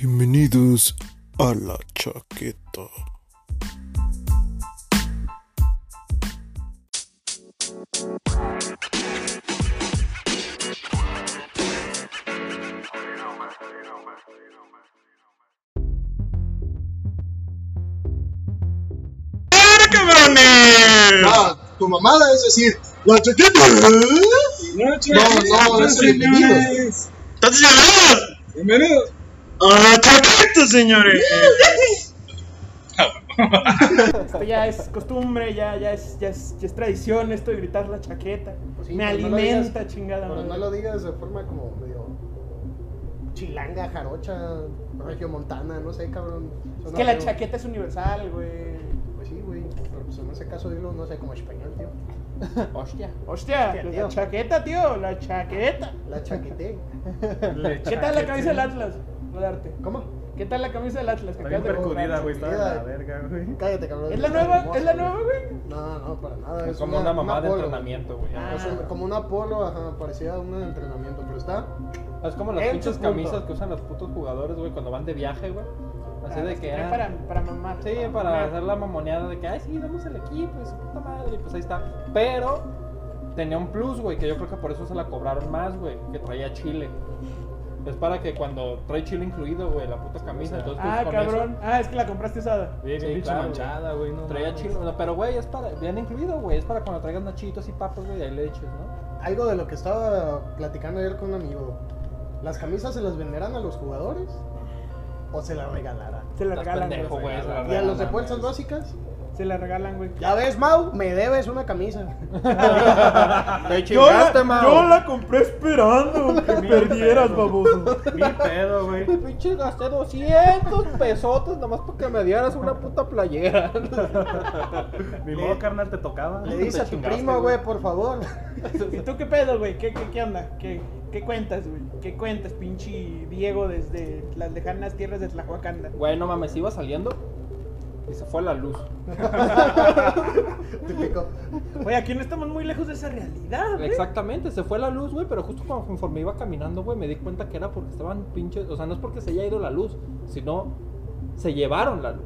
Bienvenidos a la chaqueta. Ah, tu mamada es decir, la chaqueta. No, no, es bienvenido. Entonces, señores, Bienvenidos. A la chaqueta, señores. Esto ya es costumbre, ya, ya, es, ya, es, ya es tradición esto de gritar la chaqueta. Sí, Me pero no lo alimenta, digas- chingada. Pero madre. no lo digas de forma como medio chilanga, jarocha, regiomontana, no sé, cabrón. Es que la chaqueta es universal, güey. Pues sí, güey. Pero pues en ese caso dilo, no sé, como español, tío. Hostia. Hostia, la tío. chaqueta, tío, la chaqueta. La chaquete. ¿Qué tal la camisa del Atlas? Rodarte. ¿Cómo? ¿Qué tal la camisa del Atlas? que Está bien de percudida, güey. Está de la verga, güey. Cállate, cabrón. ¿Es la nueva? ¿Es la güey. nueva, güey? No, no, para nada. Es como una, mamá de polo. entrenamiento, güey. Ah. Es un- como una polo, ajá, parecida a un entrenamiento, pero está. Es como las pinches camisas que usan los putos jugadores, güey, cuando van de viaje, güey. Así Ah, de que. ah, para, para mamar. Sí, para hacer la mamoneada de que, ay, sí, damos el equipo y su puta madre, y pues ahí está. Pero tenía un plus, güey, que yo creo que por eso se la cobraron más, güey, que traía chile. Es para que cuando trae chile incluido, güey, la puta camisa, entonces pues, Ah, con cabrón. Ah, es que la compraste usada. Bien, Sí, claro, manchada, güey. No, traía chile. No, pero, güey, es para, bien incluido, güey, es para cuando traigas nachitos y papas, güey, ahí le eches, ¿no? Algo de lo que estaba platicando ayer con un amigo. ¿Las camisas se las venderán a los jugadores? ¿O se las regalarán? Se la Estás regalan, pendejo, güey. güey, se la ¿Y a los de fuerzas básicas? Se la regalan, güey. Ya ves, Mau, me debes una camisa. Te Yo la, chingaste, Mau. yo la compré esperando que perdieras, baboso. Ni pedo, güey. Pinche gasté 200 pesotes nomás para que me dieras una puta playera. Ni modo, carnal, te tocaba. Le dice a tu chingaste, primo, güey. güey, por favor. ¿Y tú qué pedo, güey? ¿Qué, qué, qué onda? ¿Qué, ¿Qué cuentas, güey? ¿Qué cuentas, pinche Diego, desde las lejanas tierras de Tlahuacanda? Güey, no mames, iba saliendo y se fue la luz. Típico. Oye, aquí no estamos muy lejos de esa realidad, güey. Exactamente, se fue la luz, güey, pero justo cuando- conforme iba caminando, güey, me di cuenta que era porque estaban pinches, o sea, no es porque se haya ido la luz, sino se llevaron la luz.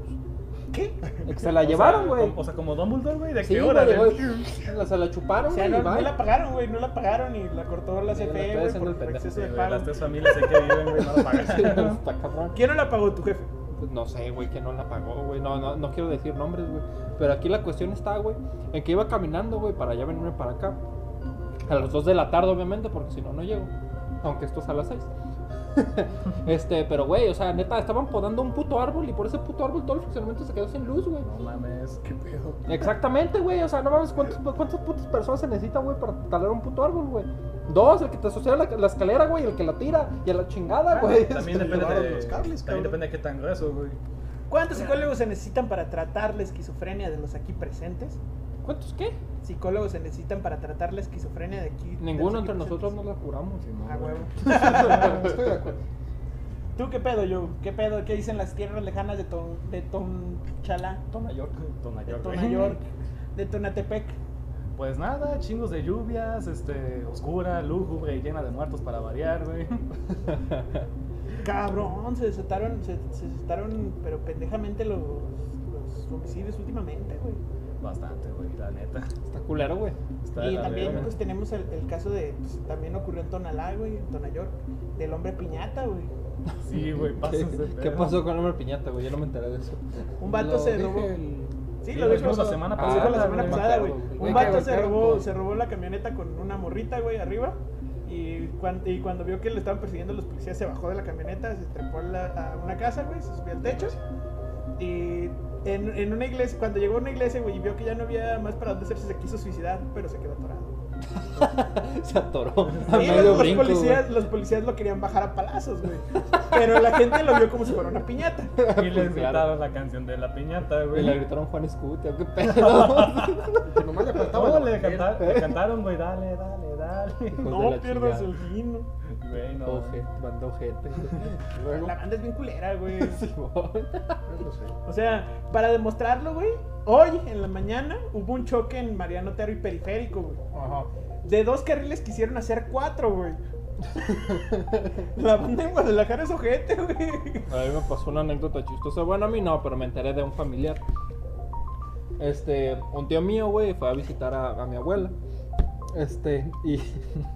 ¿Qué? Se la O llevaron, güey. O sea, como Dumbledore, güey. ¿De Sí, qué hora, güey, güey? se la chuparon, O sea, güey, no, y no bye. la pagaron, güey, no la pagaron y la cortó la Sí, la CFE, estoy güey, haciendo por el pendejo, exceso de güey, pago. Las tres familias ahí que viven, güey, no lo pagan. Sí, está cabrón. ¿Quién no la pagó, tu jefe? Pues no sé, güey, que no la pagó, güey. No, no, no quiero decir nombres, güey. Pero aquí la cuestión está, güey, en que iba caminando, güey, para ya venirme para acá. A las 2 de la tarde, obviamente, porque si no, no llego. Aunque esto es a las 6. este, pero, güey, o sea, neta, estaban podando un puto árbol y por ese puto árbol todo el funcionamiento se quedó sin luz, güey. No mames. ¿Qué pedo? Exactamente, güey. O sea, no mames, ¿cuántos, ¿cuántas putas personas se necesitan, güey, para talar un puto árbol, güey? Dos, el que te sostiene la, la escalera, güey, el que la tira y a la chingada, güey. También depende de. los cables, También depende de qué tan grueso, güey. ¿Cuántos psicólogos se necesitan para tratar la esquizofrenia de los aquí presentes? ¿Cuántos qué? Psicólogos se necesitan para tratar la esquizofrenia de aquí. de Ninguno entre nosotros nos la curamos. Ah, huevo. Estoy de acuerdo. ¿Tú qué pedo, yo? ¿Qué pedo? ¿Qué dicen las tierras lejanas de Ton, de Tonchalá? Tonayork. De Tonayork, güey. Tonayork, de Tonatepec. Pues nada, chingos de lluvias, este, oscura, lúgubre y llena de muertos para variar, güey. Cabrón, se desataron, se, se desataron, pero pendejamente los, los homicidios últimamente, güey. Bastante, güey, la neta. Está culero, güey. Está Y también pues tenemos el, el caso de, pues, también ocurrió en Tonalá, güey, en Tonayork, del hombre piñata, güey. Sí, güey, ¿Qué, qué pasó con el hombre piñata, güey? Yo no me enteré de eso. Un vato Lo se robó. el- Sí, lo dijimos dijimos la semana la pasada, semana güey. Un vato se robó, se robó la camioneta con una morrita, güey, arriba. Y cuando, y cuando vio que le estaban persiguiendo los policías, se bajó de la camioneta, se trepó a, la- a una casa, güey, se subió al techo. Y en, en una iglesia, cuando llegó a una iglesia, güey, y vio que ya no había más para dónde hacerse, se quiso suicidar, pero se quedó atorado. Se atoró. A Sí, medio los, los brinco, policías, los policías lo querían bajar a palazos, güey. Pero la gente lo vio como si fuera una piñata. Y les Pues, claro. gritaron la canción de la piñata, güey. Y le gritaron Juan Escutia, qué pedo. Que nomás le faltaba No, le, canta- le cantaron, güey, dale, dale, dale. Hijos No pierdas chingada. el vino. Güey, no. Ojete, mandó ojete. Bueno, La banda es bien culera, güey. Simón. No sé. O sea, para demostrarlo, güey, hoy en la mañana hubo un choque en Mariano Otero y Periférico, güey. Ajá. De dos carriles quisieron hacer cuatro, güey. La banda en Guadalajara es ojete, güey. A mí me pasó una anécdota chistosa. Bueno, a mí no, pero me enteré de un familiar. Este, un tío mío, güey, fue a visitar a, a mi abuela. Este, y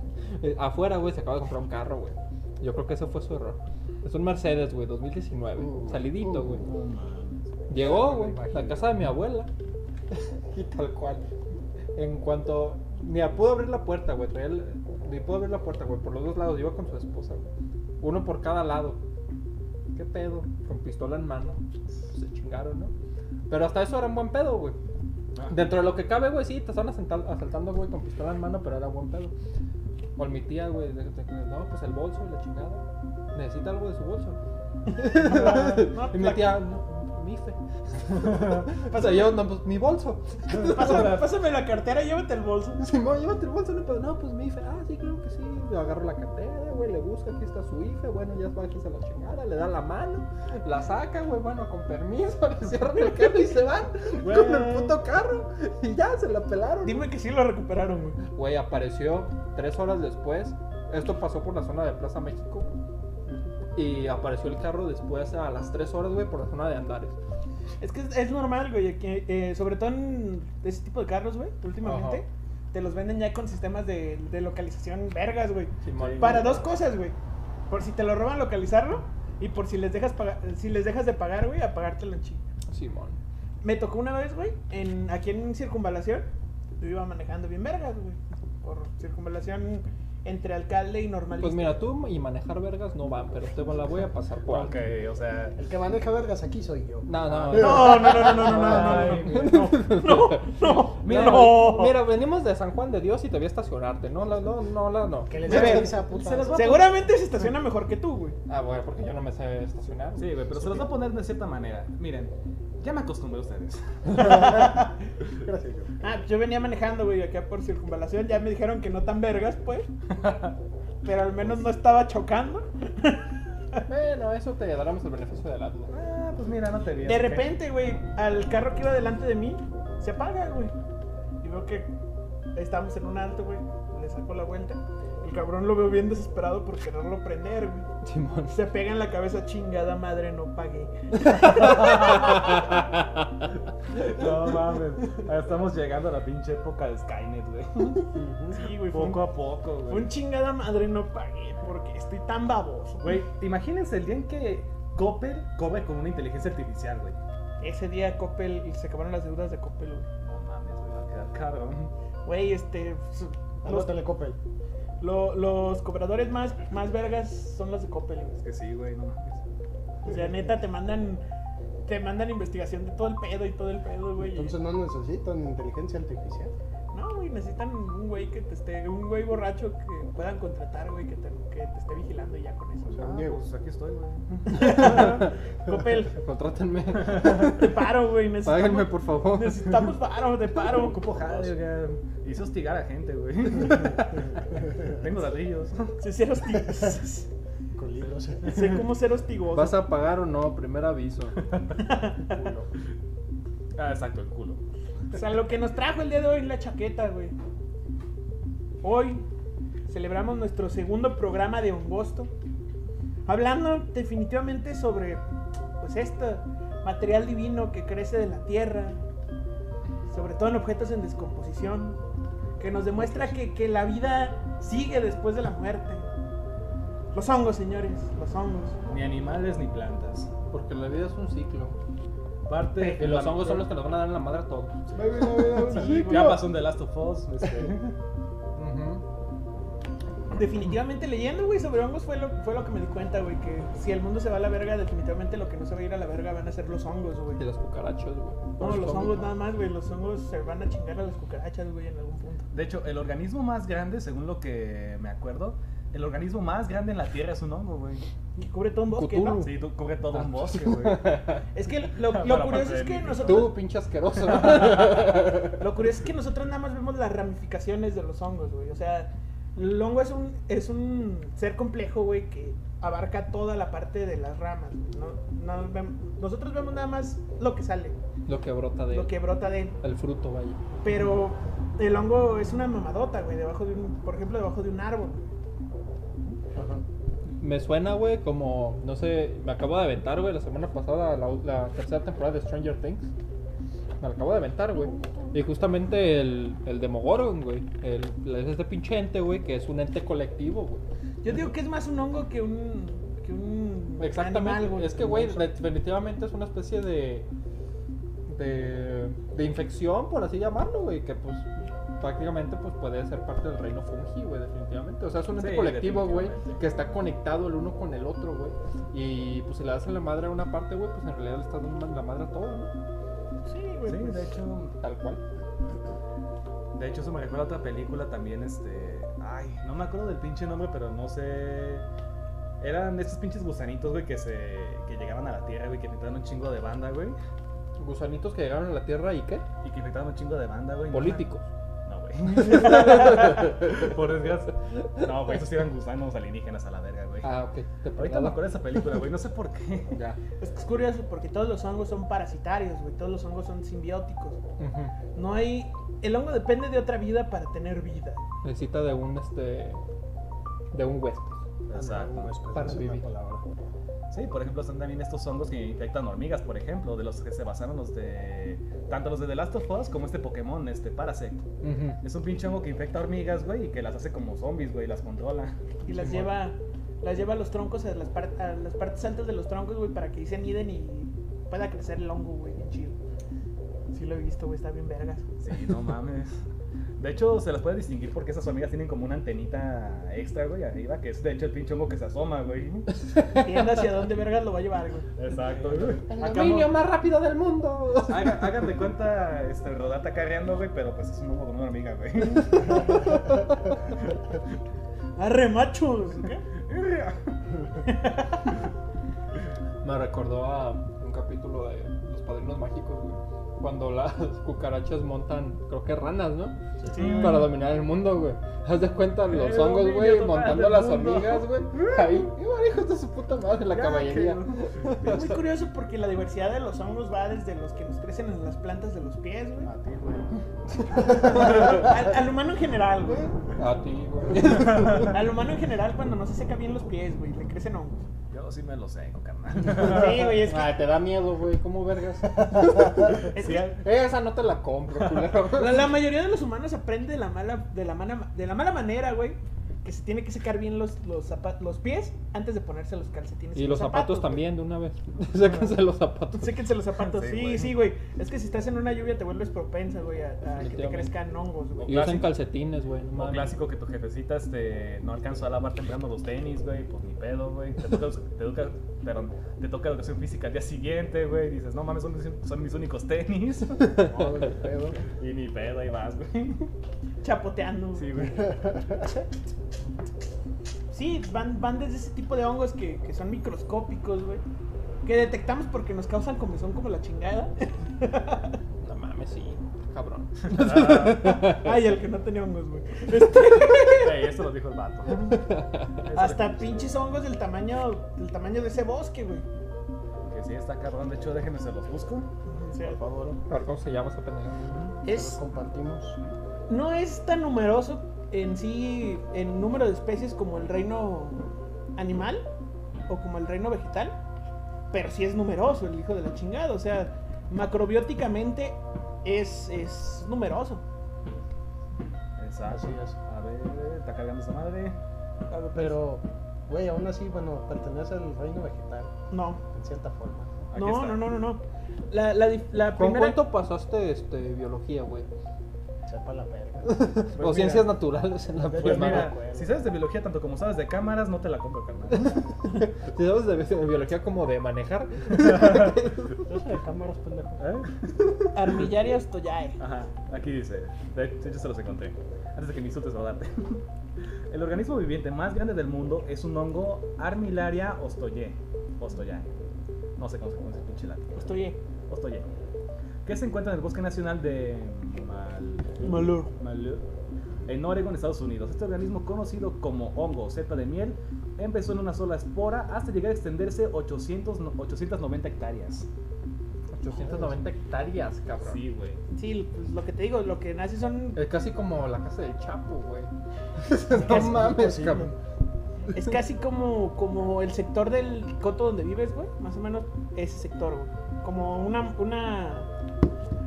afuera, güey, se acaba de comprar un carro, güey. Yo creo que ese fue su error. Es un Mercedes, güey, 2019. salidito, güey. Llegó, güey, a la casa de mi abuela. y tal cual. En cuanto. Ni pudo abrir la puerta, güey. Ni pudo abrir la puerta, güey. Por los dos lados. Iba con su esposa, güey. Uno por cada lado. ¿Qué pedo? Con pistola en mano. Se chingaron, ¿no? Pero hasta eso era un buen pedo, güey. Dentro de lo que cabe, güey, sí, te asalta- asaltando, güey, con pistola en mano, pero era buen pedo. Por mi tía, güey, no, pues el bolso y la chingada. Necesita algo de su bolso. No, y mi la- tía, no, mi fe. o sea, yo, no, pues mi bolso. Pásame, pásame la cartera y llévate el bolso. Simón, llévate el bolso, no, pues, no, pues mi IFE. Ah, sí, creo que sí. Le agarro la cartera, güey, le busca, aquí está su IFE. Bueno, ya va, aquí se la chingada, le da la mano, la saca, güey, bueno, con permiso, le cierran el carro y se van Güey. con el puto carro. Y ya, se la pelaron. Dime que sí lo recuperaron, güey. Güey, apareció tres horas después. Esto pasó por la zona de Plaza México. Y apareció el carro después a las tres horas, güey, por la zona de Andares. Es que es, es normal, güey, que eh, sobre todo en ese tipo de carros, güey, últimamente, Ajá. te los venden ya con sistemas de, de localización vergas, güey. Simón. Para dos cosas, güey. Por si te lo roban, localizarlo. Y por si les dejas pagar, si les dejas de pagar, güey, a pagártelo en chinga. Simón. Me tocó una vez, güey, en, aquí en Circunvalación. Yo iba manejando bien vergas, güey. Por Circunvalación entre alcalde y normalista. Pues mira, tú y manejar vergas no van, pero te la voy a pasar por Ok, alto. o sea. El que maneja vergas aquí soy yo. No, no, No, no, no, no, no, no, no, no, no, no, no, Mira, no. mira, venimos de San Juan de Dios y te voy a estacionarte. No, no, no, la- no. Que les dé esa puta. Seguramente se estaciona mejor que tú, güey. Ah, bueno, porque yo no me sé estacionar. Sí, güey, pero se los va a poner de cierta manera. Miren, ya me acostumbré a ustedes. Gracias, yo. Ah, yo venía manejando, güey, acá por circunvalación. Ya me dijeron que no tan vergas, pues. Pero al menos no estaba chocando. Bueno, eso te daremos el beneficio de la duda. Ah, pues mira, no te vi. De repente, güey, al carro que iba delante de mí se apaga, güey. Y veo que estamos en un alto, güey. Le saco la vuelta. El cabrón lo veo bien desesperado por quererlo prender, güey. Simón. Se pega en la cabeza, chingada madre, no pagué. No mames. Ya Estamos llegando a la pinche época de Skynet, güey. Sí, güey, fue un, Poco a poco, fue güey. un chingada madre, no pagué porque estoy tan baboso. Güey, imagínense el día en que Coppel cobre con una inteligencia artificial, güey. Ese día Coppel se acabaron las deudas de Coppel, güey. No mames, güey, va a quedar cabrón. Güey, este. Los, Coppel. Lo- los cobradores más, más vergas son los de Coppel, güey. Es que sí, güey, no mames. O sea, neta, te mandan. Te mandan investigación de todo el pedo y todo el pedo, güey. Entonces no necesitan inteligencia artificial. No, güey, necesitan un güey que te esté. Un güey borracho que puedan contratar, güey, que te, que te esté vigilando y ya con eso. sea, Ah, Diego. pues aquí estoy, güey. Coppel, Contrátenme. te paro, güey. Páguenme, por favor. Necesitamos paro, te paro. Ocupo jale, güey. Hice hostigar a gente, güey. Tengo ladrillos. Sé ser hostigoso. Con libros. sé cómo ser hostigoso. ¿Vas a pagar o no? Primer aviso. Ah, exacto, el culo. O sea, lo que nos trajo el día de hoy es la chaqueta, güey. Hoy celebramos nuestro segundo programa de Hongosto. Hablando definitivamente sobre, pues, este material divino que crece de la tierra. Sobre todo en objetos en descomposición. Que nos demuestra que, que la vida sigue después de la muerte. Los hongos, señores, los hongos. Ni animales ni plantas. Porque la vida es un ciclo. Parte Y los hongos son los que nos van a dar en la madre a todos. Sí. Ya pasó un The Last of Us. Este, Definitivamente leyendo, güey, sobre hongos fue lo, fue lo que me di cuenta, güey, que si el mundo se va a la verga, definitivamente lo que no se va a ir a la verga van a ser los hongos, güey. Y las cucarachas, güey. No, los hongos nada más, güey, los hongos se van a chingar a las cucarachas, güey, en algún punto. de hecho, el organismo más grande, según lo que me acuerdo, el organismo más grande en la Tierra es un hongo, güey. Que cubre todo un bosque, ¿no? Cthulhu. Sí, tú cubre todo un bosque, güey. Es que lo, lo curioso es que nosotros, Tú, pinche asqueroso. lo curioso es que nosotros nada más vemos las ramificaciones de los hongos, güey. O sea, el hongo es un, es un ser complejo, güey, que abarca toda la parte de las ramas. No, no vem- nosotros vemos nada más lo que sale, Lo que brota de lo que brota de él. El fruto, vaya. Pero el hongo es una mamadota, güey, debajo de un, por ejemplo, debajo de un árbol. Ajá. Me suena, güey, como, no sé, me acabo de aventar, güey, la semana pasada la, la tercera temporada de Stranger Things. Me la acabo de aventar, güey. Y justamente el, el Demogorgon, güey. El, es este pinche ente, güey, que es un ente colectivo, güey. Yo digo que es más un hongo que un. que un. Exactamente. animal, güey. es que, güey, definitivamente es una especie de, de. de infección, por así llamarlo, güey. Que pues prácticamente pues puede ser parte del reino fungi, güey, definitivamente. O sea, es un ente Sí, colectivo, güey, que está conectado el uno con el otro, güey. Y pues si le das a la madre a una parte, güey, pues en realidad le estás dando la madre a todo, ¿no? Sí, güey. Sí, pues, de hecho, Tal cual. de hecho eso me recuerda a otra película también, este, ay, no me acuerdo del pinche nombre, pero no sé, eran estos pinches gusanitos, güey, que se, que llegaban a la Tierra, güey, que infectaban un chingo de banda, güey, Gusanitos que llegaron a la Tierra y qué? y que infectaban un chingo de banda, güey. Políticos. No, güey. Por desgracia. No, güey, esos eran gusanos alienígenas a la verga, güey. Ah, ok. Te Ahorita me acuerdo de esa película, güey, no sé por qué. Ya. Es que es curioso porque todos los hongos son parasitarios, güey. Todos los hongos son simbióticos. Ujú. No hay. El hongo depende de otra vida para tener vida. Necesita de un, este, de un huésped. Exacto. Para vivir. palabra. Sí, por ejemplo, están también estos hongos que infectan hormigas, por ejemplo, de los que se basaron los de. Tanto los de The Last of Us como este Pokémon, este Parasect. Ujú. Es un pinche hongo que infecta hormigas, güey, y que las hace como zombies, güey, las controla. Y las lleva. Las lleva a los troncos, a las, par- a las partes altas de los troncos, güey, para que ahí se aniden y pueda crecer el hongo, güey, bien chido. Sí lo he visto, güey, está bien vergas. Sí, no mames. De hecho, se las puede distinguir porque esas hormigas tienen como una antenita extra, güey, arriba, que es de hecho el pinche hongo que se asoma, güey. Viendo hacia dónde vergas lo va a llevar, güey. Exacto, El Acá dominio no- más rápido del mundo. Haga- Hagan de cuenta, este, Rodata carreando, güey, pero pues es un hongo con una hormiga, güey. ¡Arre, machos! ¿Qué? Me recordó a un capítulo de Los Padrinos Mágicos, güey. Cuando las cucarachas montan, creo que ranas, ¿no? Sí, güey. Para dominar el mundo, güey. Haz de cuenta los hongos, güey, montando las hormigas, güey. Ahí, igual hijos de su puta madre, la caballería. que- Es muy curioso porque la diversidad de los hongos va desde los que nos crecen en las plantas de los pies, güey. A ti, güey. Al, al humano en general, güey. A ti, güey. Al humano en general, cuando no se seca bien los pies, güey, le crecen hongos. Yo sí me lo sé, carnal. Sí, güey, es que. Ay, te da miedo, güey. ¿Cómo vergas? es Sí, que Esa no te la compro, culero. la, la mayoría de los humanos aprende de la mala, de la mala, de la mala manera, güey. Que se tiene que secar bien los, los, zapa- los pies antes de ponerse los calcetines. Y los zapatos también, de una vez. Séquense los zapatos. Séquense los zapatos. Sí, Sí, güey. sí, güey. Es que si estás en una lluvia te vuelves propensa, güey, a, a que te crezcan hongos, güey. Y usan calcetines, güey. no mames. clásico que tu jefecita este, no alcanzó a lavar temprano los tenis, güey, pues ni pedo, güey. Te toca, te, toca, perdón, te toca educación física al día siguiente, güey. Dices, no mames, son, mis- son mis únicos tenis. No, güey, pedo. y ni pedo, ahí vas, güey. Chapoteando. Sí, güey. Sí, van, van desde ese tipo de hongos que, que son microscópicos, güey. Que detectamos porque nos causan comezón como la chingada. No mames, sí. Cabrón. Ay, el que no tenía hongos, güey. Este, Ey, esto lo dijo el vato. Eso hasta pinches hongos del tamaño, del tamaño de ese bosque, güey. Que sí, está cabrón. De hecho, déjenme se los busco. Sea, Por favor. A ver cómo se llama esa pendeja. Los es, compartimos. no es tan numeroso en sí, en número de especies como el reino animal o como el reino vegetal, pero sí es numeroso el hijo de la chingada. O sea, macrobióticamente es, es numeroso. Exacto. Así es. A ver, está cargando esa madre. Pero, güey, aún así, bueno, pertenece al reino vegetal, No, en cierta forma. Aquí no, está. no, no, no, no. La, la, dif- la ¿Con primera... cuánto pasaste este, biología, güey? Sepa la verga. Pues o mira, ciencias naturales en la Pues Pues mira, si sabes de biología tanto como sabes de cámaras, no te la compro, carnal. Si sabes de, de biología como de manejar. Yo soy de cámaras, pendejo. ¿Eh? Armillaria ostoyae. Ajá, aquí dice. De hecho, yo se los encontré. Antes de que me insultes, Rodarte. El organismo viviente más grande del mundo es un hongo Armillaria ostoye. Ostoyae. No sé cómo se pronuncia el pinche latín. Ostoye. Ostoye. Que se encuentra en el bosque nacional de Mal... Malur. Malheur, en Oregon, Estados Unidos. Este organismo, conocido como hongo o cepa de miel, empezó en una sola espora hasta llegar a extenderse 800, no- 890 hectáreas. 890 hectáreas, cabrón. Sí, güey. Sí, pues lo que te digo, lo que nace son. Es casi como la casa del Chapo, güey. no casi mames, cabrón. Es casi como, como el sector del coto donde vives, güey. Más o menos ese sector, güey. Como una, una,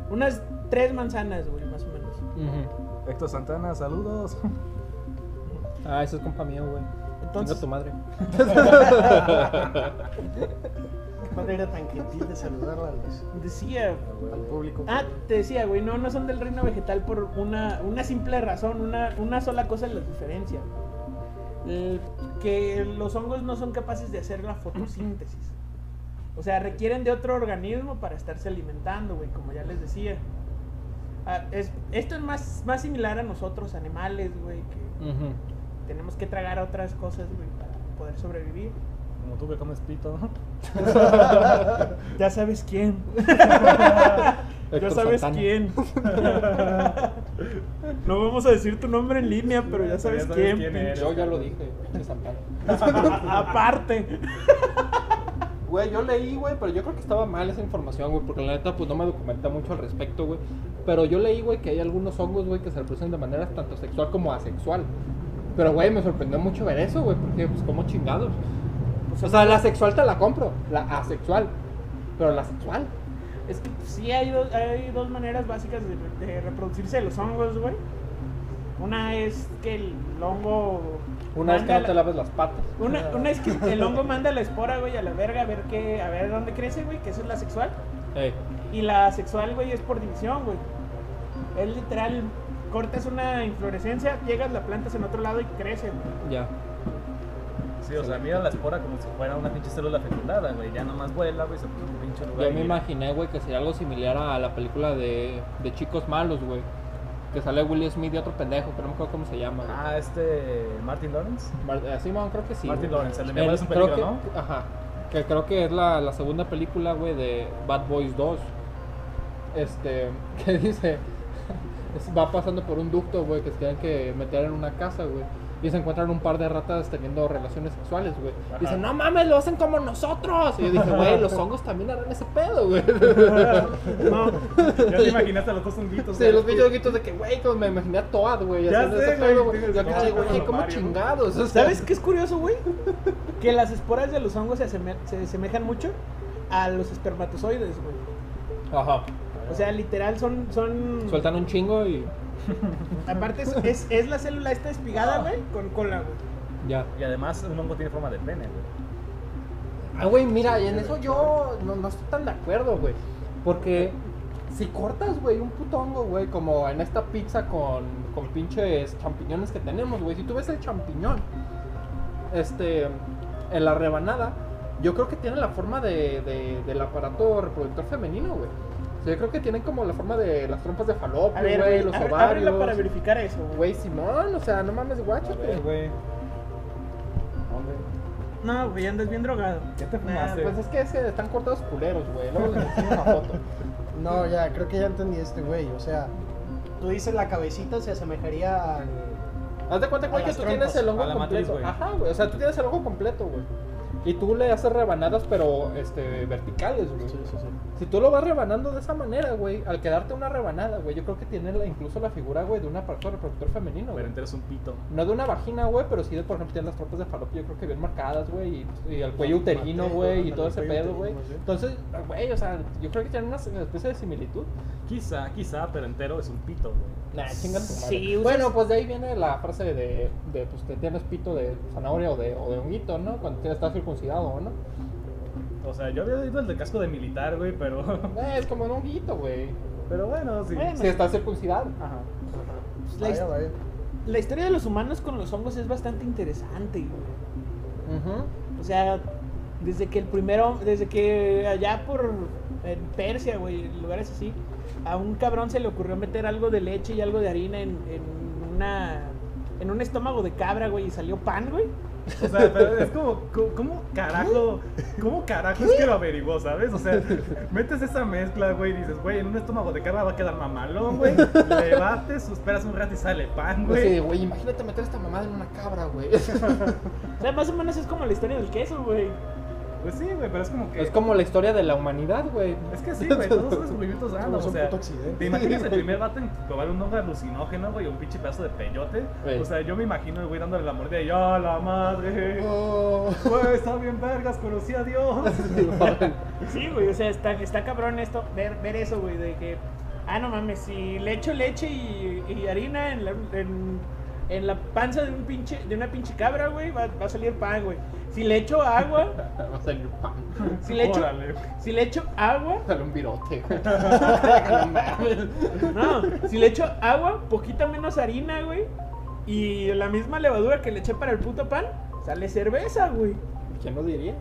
unas tres manzanas, güey, más o menos. Ujú. Héctor Santana, saludos. Ah, ese es compa mío, güey. Entonces- tu madre. Qué padre era tan gentil de saludarla a los- Decía, al público. Ah, te decía, güey, no, no son del reino vegetal por una, una simple razón, una, una sola cosa los diferencia. El- que los hongos no son capaces de hacer la fotosíntesis. O sea, requieren de otro organismo para estarse alimentando, güey, como ya les decía. Ah, es- esto es más, más similar a nosotros, animales, güey, que tenemos que tragar otras cosas, güey, para poder sobrevivir. Como tú que comes pito, ¿no? Ya sabes quién. ya sabes Santana. quién. no vamos a decir tu nombre en línea, pero ya sabes, sabes quién. quién eres. Yo ya lo dije. Aparte. Güey, yo leí, güey, pero yo creo que estaba mal esa información, güey, porque la neta, pues no me documenté mucho al respecto, güey. Pero yo leí, güey, que hay algunos hongos, güey, que se reproducen de manera tanto sexual como asexual. Pero, güey, me sorprendió mucho ver eso, güey, porque, pues, como chingados. o sea, la sexual te la compro, la asexual. Pero la sexual. Es que sí hay, dos- hay dos maneras básicas de, de reproducirse los hongos, güey. Una es que el hongo. Una vez que no te la- laves las patas. Una, una es que el hongo manda la espora, güey, a la verga a ver qué, a ver dónde crece, güey, que eso es la sexual. Ey, Y la sexual, güey, es por división, güey. Es literal, cortas una inflorescencia, llegas, la plantas en otro lado y crece, güey. ya. Sí, o sea, mira la espora como si fuera una pinche célula fecundada, güey. Ya nomás vuela, güey, se pone un pinche lugar. Yo me mira. imaginé, güey, que sería algo similar a la película de, de Chicos Malos, güey. Que sale Will Smith y otro pendejo, que no me acuerdo cómo se llama. güey. Ah, este. Martin Lawrence. Mar- eh, sí, man, creo que sí. Martin güey. Lawrence, el de es un peligro, que- Ajá. Que creo que es la, la segunda película, güey, de Bad Boys 2. Este, que dice, va pasando por un ducto, güey, que se tienen que meter en una casa, güey. Y se encuentran un par de ratas teniendo relaciones sexuales, güey. Dicen, no mames, lo hacen como nosotros. Y yo dije, güey, los hongos también harán ese pedo, güey. No, Ya te imaginaste a los dos honguitos. Sí, güey. los bichos gritos de que, güey, como me imaginé a Toad, güey. Ya haciendo sé, ese pedo, güey, Yo que, güey, como chingados. o sea. ¿Sabes qué es curioso, güey? Que las esporas de los hongos se, aseme- se asemejan mucho a los espermatozoides, güey. Ajá. O sea, literal son. son Sueltan un chingo y Aparte, es, es, es la célula esta espigada, güey, con cola, güey. ya. Y además, un hongo tiene forma de pene, güey. Ah, güey, mira, y en eso yo no, no estoy tan de acuerdo, güey. Porque si cortas, güey, un puto hongo, güey, como en esta pizza con, con pinches champiñones que tenemos, güey. Si tú ves el champiñón, este, en la rebanada, yo creo que tiene la forma de, de- del aparato reproductor femenino, güey. O sea, yo creo que tienen como la forma de las trompas de falopio, güey, güey, los ovarios. ábrela para verificar eso, güey. Güey, Simón, o sea, no mames, guacho, güey. ¿Dónde? No, güey, andas bien drogado. ¿Qué te Nah, fumaste? Pues es que, es que están cortados culeros, güey. Luego les enseño una foto. No, ya, creo que ya entendí este güey. O sea, tú dices la cabecita se asemejaría al. Haz de cuenta, güey, que tú trompas, tienes el hongo matriz, completo. güey. Ajá, güey. O sea, tú tienes el hongo completo, güey. Y tú le haces rebanadas, pero este, verticales, güey. Sí, sí, sí. Si tú lo vas rebanando de esa manera, güey, al quedarte una rebanada, güey, yo creo que tiene la- incluso la figura, güey, de un aparato reproductor femenino, Pero güey. entero es un pito. No de una vagina, güey, pero sí de, por ejemplo, tiene las trompas de falopio, yo creo que bien marcadas, güey, y, y el cuello uterino, güey, y todo ese pedo, güey. Entonces, güey, o sea, yo creo que tienen una especie de similitud. Quizá, quizá, pero entero es un pito, güey. Nah, chinga tu madre. Sí, usas- Bueno, pues de ahí viene la frase de, de pues que tienes pito de zanahoria o de, o de honguito, ¿no? Cuando tienes, estás circuncidado, ¿no? O sea, yo había oído el de casco de militar, güey, pero. Eh, es como un honguito, güey. Pero bueno, sí. Bueno. Si estás circuncidado. Ajá. La, Vaya, his- vaya. la historia de los humanos con los hongos es bastante interesante, güey. Ujú. O sea, desde que el primero, desde que allá por en Persia, güey, en lugares así, a un cabrón se le ocurrió meter algo de leche y algo de harina en, en una en un estómago de cabra, güey, y salió pan, güey. O sea, pero es como, co- ¿cómo carajo? ¿Cómo carajo es que lo averiguó, sabes? O sea, metes esa mezcla, güey, y dices, güey, en un estómago de cabra va a quedar mamalón, güey. Le bates, esperas un rato y sale pan, Pues güey. sí, güey, imagínate meter esta mamada en una cabra, güey. O sea, más o menos es como la historia del queso, güey. Pues sí, güey, pero es como que. Es como la historia de la humanidad, güey. Es que sí, güey, todos son descubrimientos random. Somos O un sea, puto accidente. ¿te imaginas el primer vato en probar un hongo alucinógeno, güey, un pinche pedazo de peyote? Güey. O sea, yo me imagino el güey dándole la mordida y ¡ya la madre! Oh. Güey, está bien vergas, conocí a Dios. Sí, güey, o sea, está, está cabrón esto, ver, ver eso, güey, de que, ah, no mames, si le echo leche y, y harina en la, en, en la panza de un pinche, de una pinche cabra, güey, va, va a salir pan, güey. Si le echo agua, Va a salir pan. si le echo, Órale. si le echo agua, Sale un virote, güey. No mames. no, si le echo agua, poquita menos harina, güey, y la misma levadura que le eché para el puto pan, sale cerveza, güey. ¿Quién lo diría?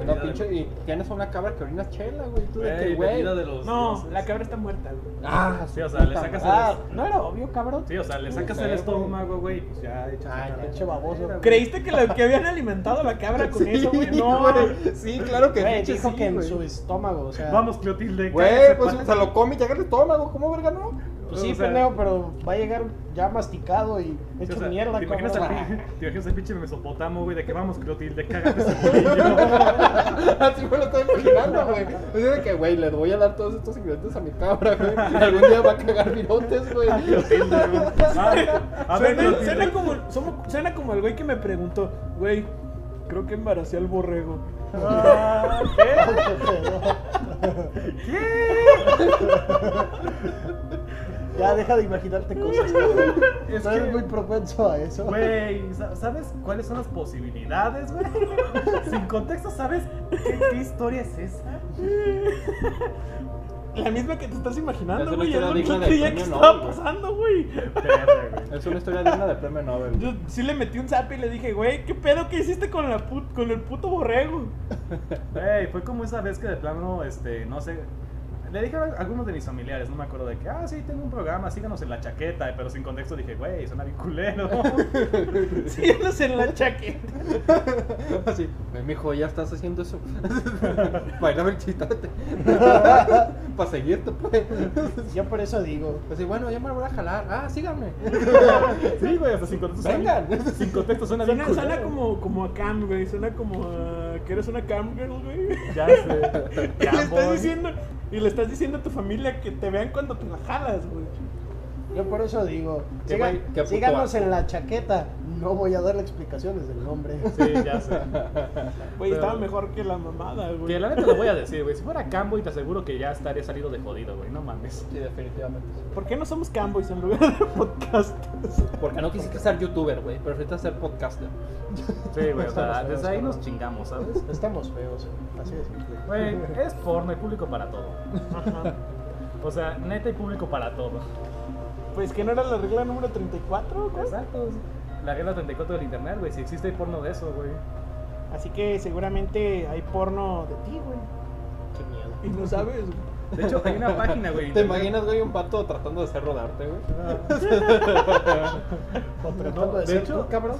Una pinche, y tienes una cabra que orina chela, güey. Tú de que, Güey, No, dioses. la cabra está muerta, güey. Ah, Sí, o sea, le sacas. Ah, no era obvio, cabrón. Sí, o sea, le sacas el estómago, güey, pues ya echas Ay, la pinche baboso. ¿Creíste que, la, que habían alimentado a la cabra con Sí, eso, güey? No, güey. Sí, claro que Güey, dijo sí, que en su estómago, o sea. Vamos, Clotilde. Güey, pues se lo come y llega el estómago. ¿Cómo verga no? Pues sí, o sea- pendejo, pero va a llegar ya masticado y hecho o sea, mierda, ¿te imaginas, cabrón. al, te imaginas al pinche mesopotamo, güey, de que vamos, Clotilde, cágate ese bolillo. Así me lo estoy imaginando, güey. Es de que, güey, le voy a dar todos estos ingredientes a mi cabra, güey. Y algún día va a cagar virotes, güey. Clotilde, güey. A ver, Suena, Clotilde. suena como, somos- suena como el güey que me preguntó, güey, creo que embaracé al borrego. Ah, Ya deja de imaginarte cosas. Es eres muy propenso a eso. Güey, sa- ¿sabes cuáles son las posibilidades, güey? Sin contexto, ¿sabes qué, qué historia es esa? La misma que te estás Es imaginando, güey. Es historia lo que creía que estaba Nobel, pasando, güey. Es una historia digna de premio Nobel. Yo sí le metí un zap y le dije, güey, ¿qué pedo que hiciste con, la put- con el puto borrego? Güey, fue como esa vez que de plano, este, no sé. Le dije a algunos de mis familiares, no me acuerdo de que, ah, sí, tengo un programa, síganos en la chaqueta, pero sin contexto dije, güey, suena bien culero. Síguenos en la chaqueta. Así, "Güey, mijo, ya estás haciendo eso. Bailame el chitate. Para seguirte, pues. Yo por eso digo. Así, bueno, ya me voy a jalar. Ah, síganme. sí, güey, hasta sin contexto. Vengan. Suena, sin contexto suena bien Suena, suena culero. como, como a cam, güey. Suena como a que eres una cam girl, güey. Ya sé. Le estás voy. diciendo, y le estás diciendo a tu familia que te vean cuando te la jalas, güey. Yo por eso digo. Siga- síganos asco. en la chaqueta. No voy a darle explicaciones del nombre. Sí, ya sé. Güey, estaba mejor que la mamada, güey. Que la neta lo voy a decir, güey. Si fuera Cambo y te aseguro que ya estaría salido de jodido, güey. No mames. Sí, definitivamente. ¿Por qué no somos camboys en lugar de podcasters? Porque no quisiste ser youtuber, güey. Preferiste ser podcaster. Sí, güey. O sea, feos, desde ahí nos chingamos, ¿sabes? Estamos feos, así de simple. Güey, es porno y público para todo. Ajá. O sea, neta y público para todo. Pues que no era la regla número 34, güey. Exacto. La regla 34 del internet, güey. Si existe porno de eso, güey. Así que seguramente hay porno de ti, güey. Qué miedo. Y no sabes, güey. De hecho, hay una página, güey. ¿Te imaginas, güey, un pato tratando de hacer rodarte, güey? O tratando de, de ser hecho- tú, cabrón.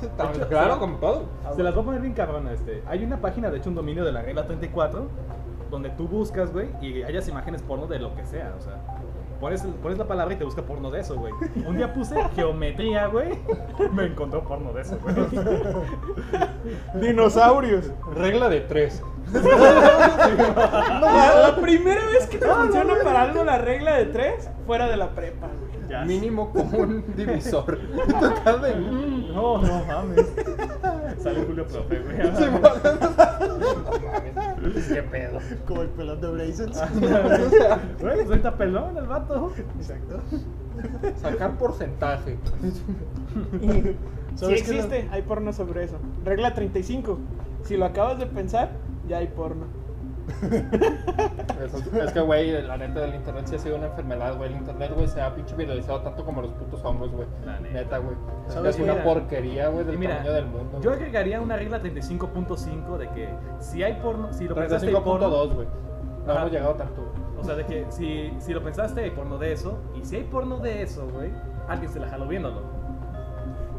Claro, como todo. Se las voy a poner bien cabrona, este. Hay una página, de hecho, un dominio de la regla 34, donde tú buscas, güey, y hayas imágenes porno de lo que sea, o sea. Pones, pones la palabra y te busca porno de eso, güey. Un día puse geometría, güey. Me encontró porno de eso, güey. Dinosaurios. Regla de tres. La, la primera vez que te funciona para algo la regla de tres, fuera de la prepa, güey. Ya. Mínimo común divisor. Total de. No, no mames. Sale Julio Profe, güey. Sí, mames. Qué pedo. Como el pelón de Brazers. Güey, pues ahorita pelón el vato. Exacto. Sacar porcentaje. Sí ¿Sabes qué existe, hay porno sobre eso. Regla 35. Si lo acabas de pensar, ya hay porno. Es, que, güey, la neta del internet sí ha sido una enfermedad, güey. El internet, güey, se ha pinche viralizado tanto como los putos hongos, güey. Neta. Güey. ¿Sabes Es una porquería, güey, del mira, tamaño del mundo. yo agregaría una regla 35.5 de que si hay porno, si lo pensaste porno, 35.2, güey. No Ajá. hemos llegado tanto, güey. o sea, de que si, si lo pensaste hay porno de eso, y si hay porno de eso, güey, alguien se la jaló viéndolo.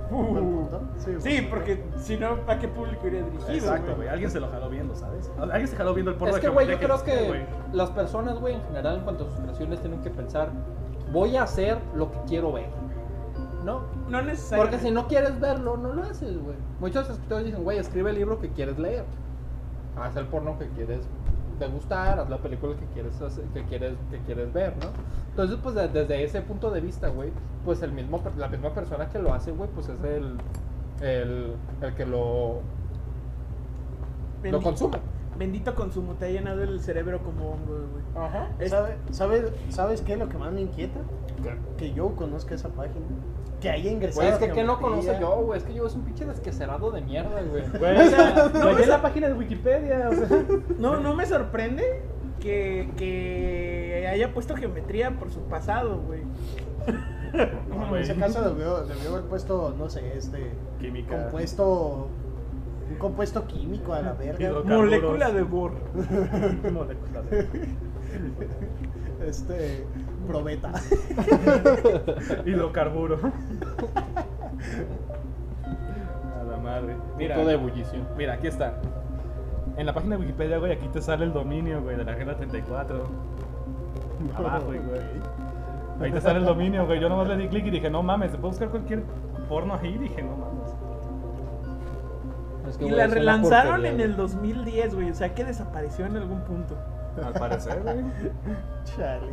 Buen punto. Sí, porque si no, ¿a qué público iría dirigido? Exacto, güey? alguien se lo jaló viendo, ¿sabes? Alguien se jaló viendo el porno Es que, güey, yo creo que las personas, güey, en general, en cuanto a sus creaciones, tienen que pensar, voy a hacer lo que quiero ver. ¿No? No necesariamente. Porque si no quieres verlo, no lo haces, güey. Muchos escritores dicen, güey, escribe el libro que quieres leer. haz el porno que quieres degustar, haz la película que quieres hacer- que quieres que quieres ver, ¿no? Entonces, pues de- desde ese punto de vista, güey, pues el mismo per- la misma persona que lo hace, güey, pues es el el, el que lo lo Bendi- consume. Bendito consumo, te ha llenado el cerebro como hongo, güey. Ajá. Es- ¿Sabe- ¿Sabes, ¿Sabes qué es lo que más me inquieta? Que yo conozca esa página. Que haya ingresado. Güey, es que ¿qué no conoce yo, güey? Es que yo es un pinche desquecerado de mierda, güey. Güey, o sea, no, sea- la página de Wikipedia, o sea. No, no me sorprende que, que haya puesto geometría por su pasado, güey. No, En ese caso debió, debió haber puesto, no sé, este. Química. Compuesto. Un compuesto químico a la verga. Molécula de Bohr. Molécula de- Este. Probeta. Hidrocarburo. A la madre. Mira, Punto de ebullición. mira, aquí está. En la página de Wikipedia, güey, aquí te sale el dominio, güey, de la agenda 34. Abajo, güey. Ahí te sale el dominio, güey. Yo nomás le di clic y dije, no mames, se puede buscar cualquier porno ahí. Y dije, no mames. Es que, Y güey, la es una relanzaron porquería, en güey. el 2010, güey. O sea que desapareció en algún punto. Al parecer, güey. Chale.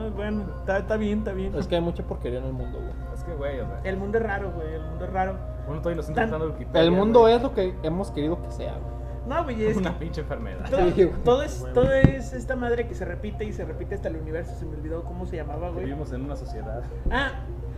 No, bueno, está, está bien, está bien. Es que hay mucha porquería en el mundo, güey. Es que, güey, o sea, El mundo es raro, güey. El mundo es raro. uno todavía lo está Tan- intentando Wikipedia. El mundo güey. es lo que hemos querido que sea, güey. No, güey, es que una pinche enfermedad. todo, Sí, güey. todo es, todo es esta madre que se repite y se repite hasta el universo. Se me olvidó cómo se llamaba, güey. Vivimos en una sociedad. Ah,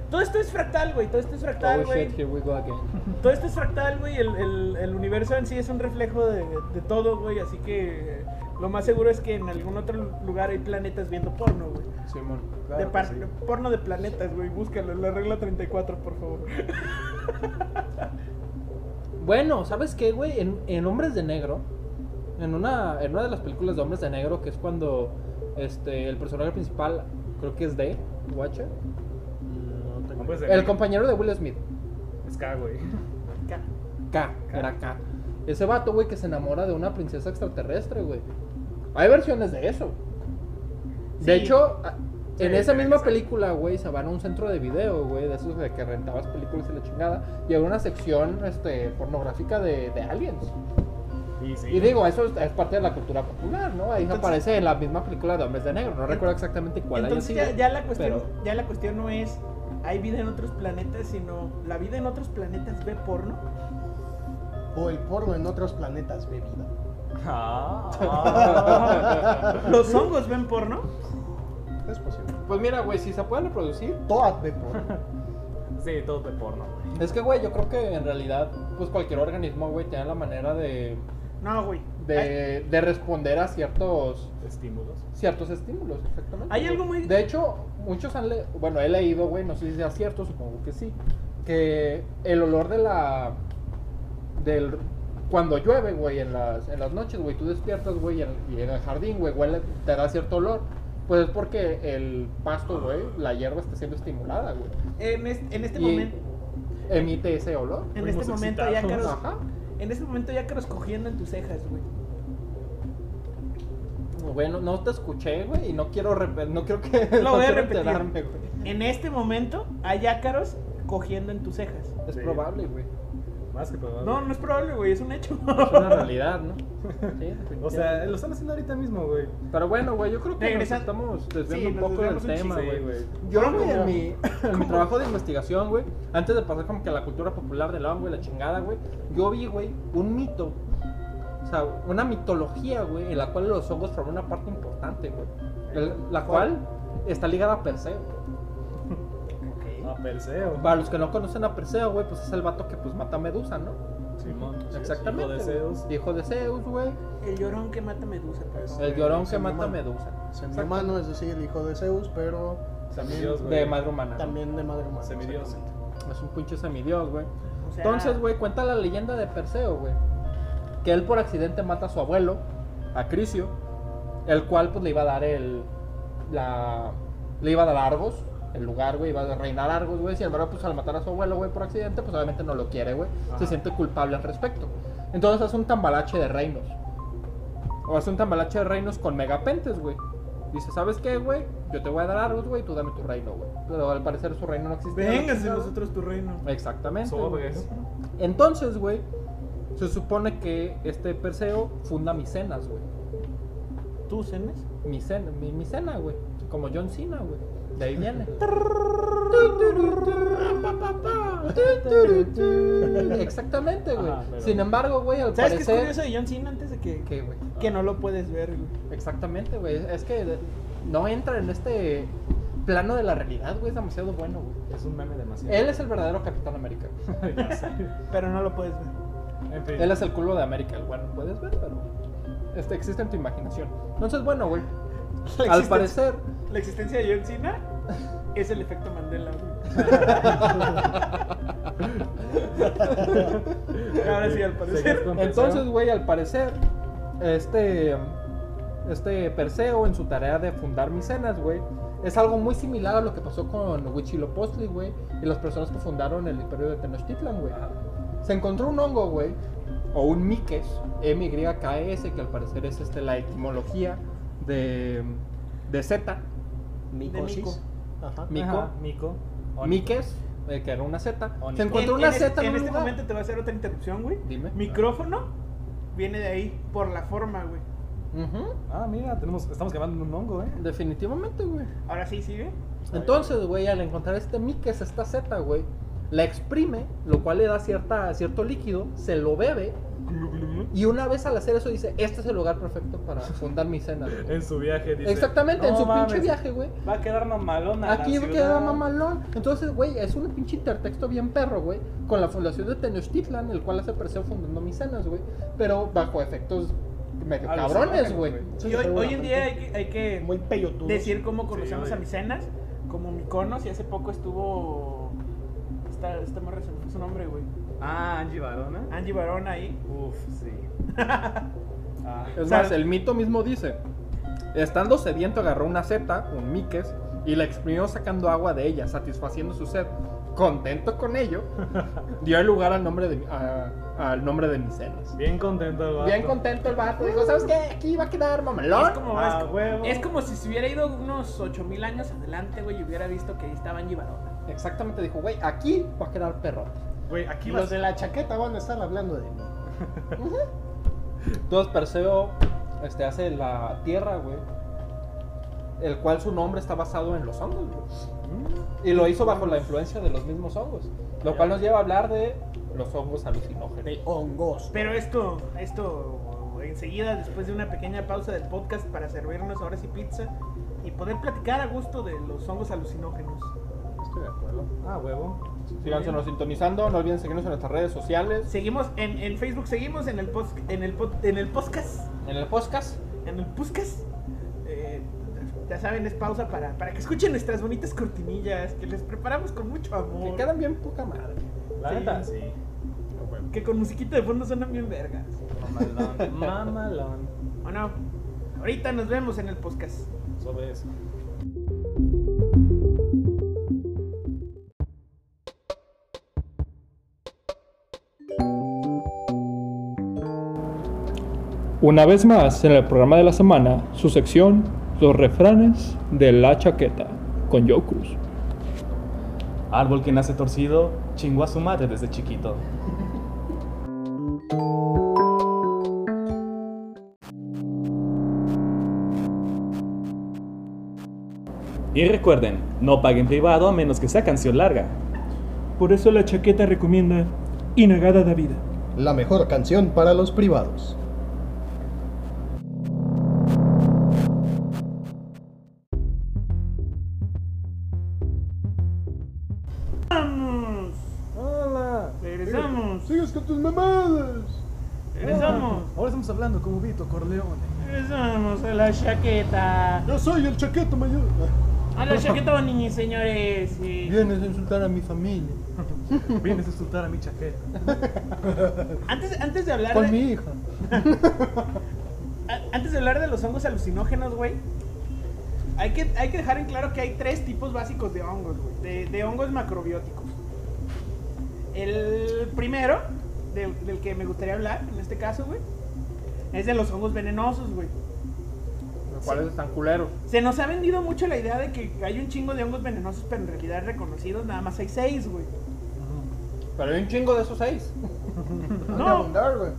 todo esto es fractal, güey. Todo esto es fractal, Oh güey. shit, here we go again. Todo esto es fractal, güey. El, el, el universo en sí es un reflejo de, de todo, güey. Así que lo más seguro es que en algún otro lugar hay planetas viendo porno, güey. Simón. de Claro par- sí. Porno de planetas, güey. Búscalo. La regla 34, por favor. Bueno, ¿sabes qué, güey? En, en Hombres de Negro, en una, en una de las películas de Hombres de Negro, que es cuando este, el personaje principal, creo que es D, Watcher, No tengo- Hombres de el negro. compañero de Will Smith, Es K, güey. Acá. K, era K. Ese vato, güey, que se enamora de una princesa extraterrestre, güey. Hay versiones de eso. De hecho, en Sí, esa misma sí. película, güey, se van a un centro de video, güey, de esos de que rentabas películas y la chingada, y hay una sección este, pornográfica de, de aliens. Y, sí. Y digo, eso es, es parte de la cultura popular, ¿no? Ahí Entonces- aparece en la misma película de Hombres de Negro. No recuerdo exactamente cuál Entonces sido. ya, ya la cuestión, pero- ya la cuestión no es hay vida en otros planetas, sino la vida en otros planetas ve porno. O el porno en otros planetas bebida. Ah. Los hongos ven porno. Es posible. Pues mira, güey, si se pueden reproducir. Toad ve porno. sí, todo de porno, güey. Es que, güey, yo creo que en realidad, pues cualquier organismo, güey, tiene la manera de, No, güey. Hay, de, de responder a ciertos Estímulos. ciertos estímulos, exactamente. Hay güey. algo muy- De hecho, muchos han leído, bueno, he leído, güey, no sé si sea cierto, supongo que sí, que el olor de la, del, cuando llueve, güey, en las, en las noches, güey, tú despiertas, güey, y en, y en el jardín, güey, huele, te da cierto olor, pues es porque el pasto, güey, la hierba está siendo estimulada, güey, en, es- en este y momento, emite ese olor. en este momento ya excitados. caros, Ajá. en este momento ya caros cogiendo en tus cejas, güey. Bueno, no te escuché, güey, y no quiero, no quiero que, Lo no voy a repetir. En este momento hay ácaros cogiendo en tus cejas. Es Sí. probable, güey. Más que probable. No, no es probable, güey, es un hecho. Es una realidad, ¿no? Sí, O sea, lo están haciendo ahorita mismo, güey. Pero bueno, güey, yo creo que nos estamos desviando Sí, un poco del tema, güey. Sí, güey. Yo Fueron güey, en mi, en mi trabajo de investigación, güey, antes de pasar como que a la cultura popular del hongo y la chingada, güey, yo vi, güey, un mito, o sea, una mitología, güey, en la cual los hongos forman una parte importante, güey, la cual está ligada a Perseo. A Perseo. Para los que no conocen a Perseo, güey, pues es el vato que pues mata a Medusa, ¿no? Simón. Exactamente. Hijo de. Zeus. Hijo de Zeus, güey. El llorón que mata medusa, pues. El llorón que mata a humano. Medusa. Semihumano, es decir, el hijo de Zeus, pero también, Semidios, güey. De madre humana. ¿no? también de madre humana. Semidios. Es un pinche semidios, güey. O sea, Entonces, güey, cuenta la leyenda de Perseo, güey. Que él por accidente mata a su abuelo, a Crisio, el cual pues le iba a dar el. La. Le iba a dar Argos, el lugar, güey, iba a reinar Argos, güey. Sin embargo, pues al matar a su abuelo, güey, por accidente, pues obviamente no lo quiere, güey. Se siente culpable al respecto. Entonces hace un tambalache de reinos. O hace un tambalache de reinos con megapentes, güey. Dice, ¿sabes qué, güey? Yo te voy a dar Argos, güey, tú dame tu reino, güey. Pero al parecer su reino no la chingada. nosotros tu reino. Exactamente. güey. Entonces, güey, Se supone que este Perseo funda Micenas, güey. ¿Tú, Cenes? Micena, mi, Micena, güey. Como John Cena, güey. De ahí viene. Exactamente, güey. Ajá, pero- Sin embargo, güey, al ¿Sabes qué es parecer... curioso de John Cena antes de que, ¿Qué, güey? que no lo puedes ver, güey? Exactamente, güey. Es que no entra en este plano de la realidad, güey. Es demasiado bueno, güey. Es un meme demasiado. Él es el verdadero Capitán América. Ya sé. Pero no lo puedes ver. En fin. Él es el culo de América, el bueno, puedes ver, pero este, existe en tu imaginación. Entonces, bueno, güey. La Al existencia- parecer, La existencia de John Cena es el efecto Mandela. Ahora sí, al parecer. Entonces, güey, al parecer, este, este Perseo en su tarea de fundar Micenas, güey, es algo muy similar a lo que pasó con Huitzilopochtli, güey, y las personas que fundaron el imperio de Tenochtitlan, güey. Se encontró un hongo, güey, o un miques, M-Y-K-S, que al parecer es este, la etimología de, de Z, Micosis. Ajá. mico, Ajá, Mico. Miques, eh, que era una Z. Se encontró En- una en este- Z en, este lugar. momento te voy a hacer otra interrupción, güey. Dime. Micrófono viene de ahí, por la forma, güey. Ujú, Ah, mira, tenemos, estamos grabando un hongo, ¿eh? Definitivamente, güey. Ahora sí, sigue. Entonces, güey, al encontrar este miques, esta Z, güey, la exprime, lo cual le da cierta, cierto líquido, se lo bebe, y una vez al hacer eso dice, este es el lugar perfecto para fundar mi cena. güey". En su viaje dice. Exactamente, en "No su pinche viaje, güey. Va a quedar mamalona. la Aquí ciudad". queda mamalón. Entonces, güey, es un pinche intertexto bien perro, güey. Con la fundación de Tenochtitlan, el cual hace Perseo fundando Micenas, güey. Pero bajo efectos medio cabrones, güey. Sí, y hoy, hoy en día hay que, hay que Muy peyotudos. decir cómo conocemos Sí, a oye. Micenas, como Miconos, y hace poco estuvo. Esta, esta morra se me fue su nombre, güey. Ah, Angie Barona. Angie Barón ahí. Uf, sí. Ah, Es O sea, más, el mito mismo dice: Estando sediento, agarró una seta, un miques, y la exprimió sacando agua de ella, satisfaciendo su sed. Contento con ello, dio el lugar al nombre de, a- al nombre de Micenas. bien contento, el vato. Bien contento el vato, dijo: ¿Sabes qué? Aquí va a quedar mamalón. Es como, Ah, es, huevo. es como si se hubiera ido unos 8000 años adelante, güey, y hubiera visto que ahí estaba Angie Barona. Exactamente, dijo: Güey, aquí va a quedar perro. Güey, aquí vas los de la chaqueta van a estar hablando de mí. Entonces Perseo este, hace la tierra, güey. El cual su nombre está basado en los hongos, güey. Y lo hizo bajo la influencia de los mismos hongos. Lo cual nos lleva a hablar de los hongos alucinógenos. De hongos. Pero esto, esto enseguida, después de una pequeña pausa del podcast para servirnos ahora sí pizza y poder platicar a gusto de los hongos alucinógenos. Estoy de acuerdo. Ah, huevo. Síganos sintonizando, no olviden seguirnos en nuestras redes sociales, Seguimos en, en Facebook, seguimos en el post, en el pod- en el podcast, en el podcast. en el podcast. Eh, ya saben, es pausa para, para que escuchen nuestras bonitas cortinillas que les preparamos con mucho Que amor. quedan bien poca madre. La Sí. neta, sí. Que con musiquita de fondo suenan bien vergas. Mamalón. Mamalón. ¿O no? Ahorita nos vemos en el podcast. Sobre eso. Una vez más, en el programa de la semana, su sección, los refranes de la chaqueta, con Joe Cruz. Árbol que nace torcido, chingó a su madre desde chiquito. Y recuerden, no paguen privado a menos que sea canción larga. Por eso la chaqueta recomienda Inagada da Vida. La mejor canción para los privados. Estamos hablando como Vito Corleone. ¡Regresamos a la chaqueta! Yo soy el chaqueto mayor. A la chaqueta, niños señores. Vienes a insultar a mi familia. Vienes a insultar a mi chaqueta. Antes, antes de hablar Con de, mi hija. antes de hablar de los hongos alucinógenos, güey, hay que, hay que dejar en claro que hay tres tipos básicos de hongos, güey, de, de hongos macrobióticos. El primero, del, del que me gustaría hablar, en este caso, güey, es de los hongos venenosos, güey. Los cuales están culeros. Se nos ha vendido mucho la idea de que hay un chingo de hongos venenosos, pero en realidad reconocidos nada más hay seis, güey. Pero hay un chingo de esos seis. No. Güey.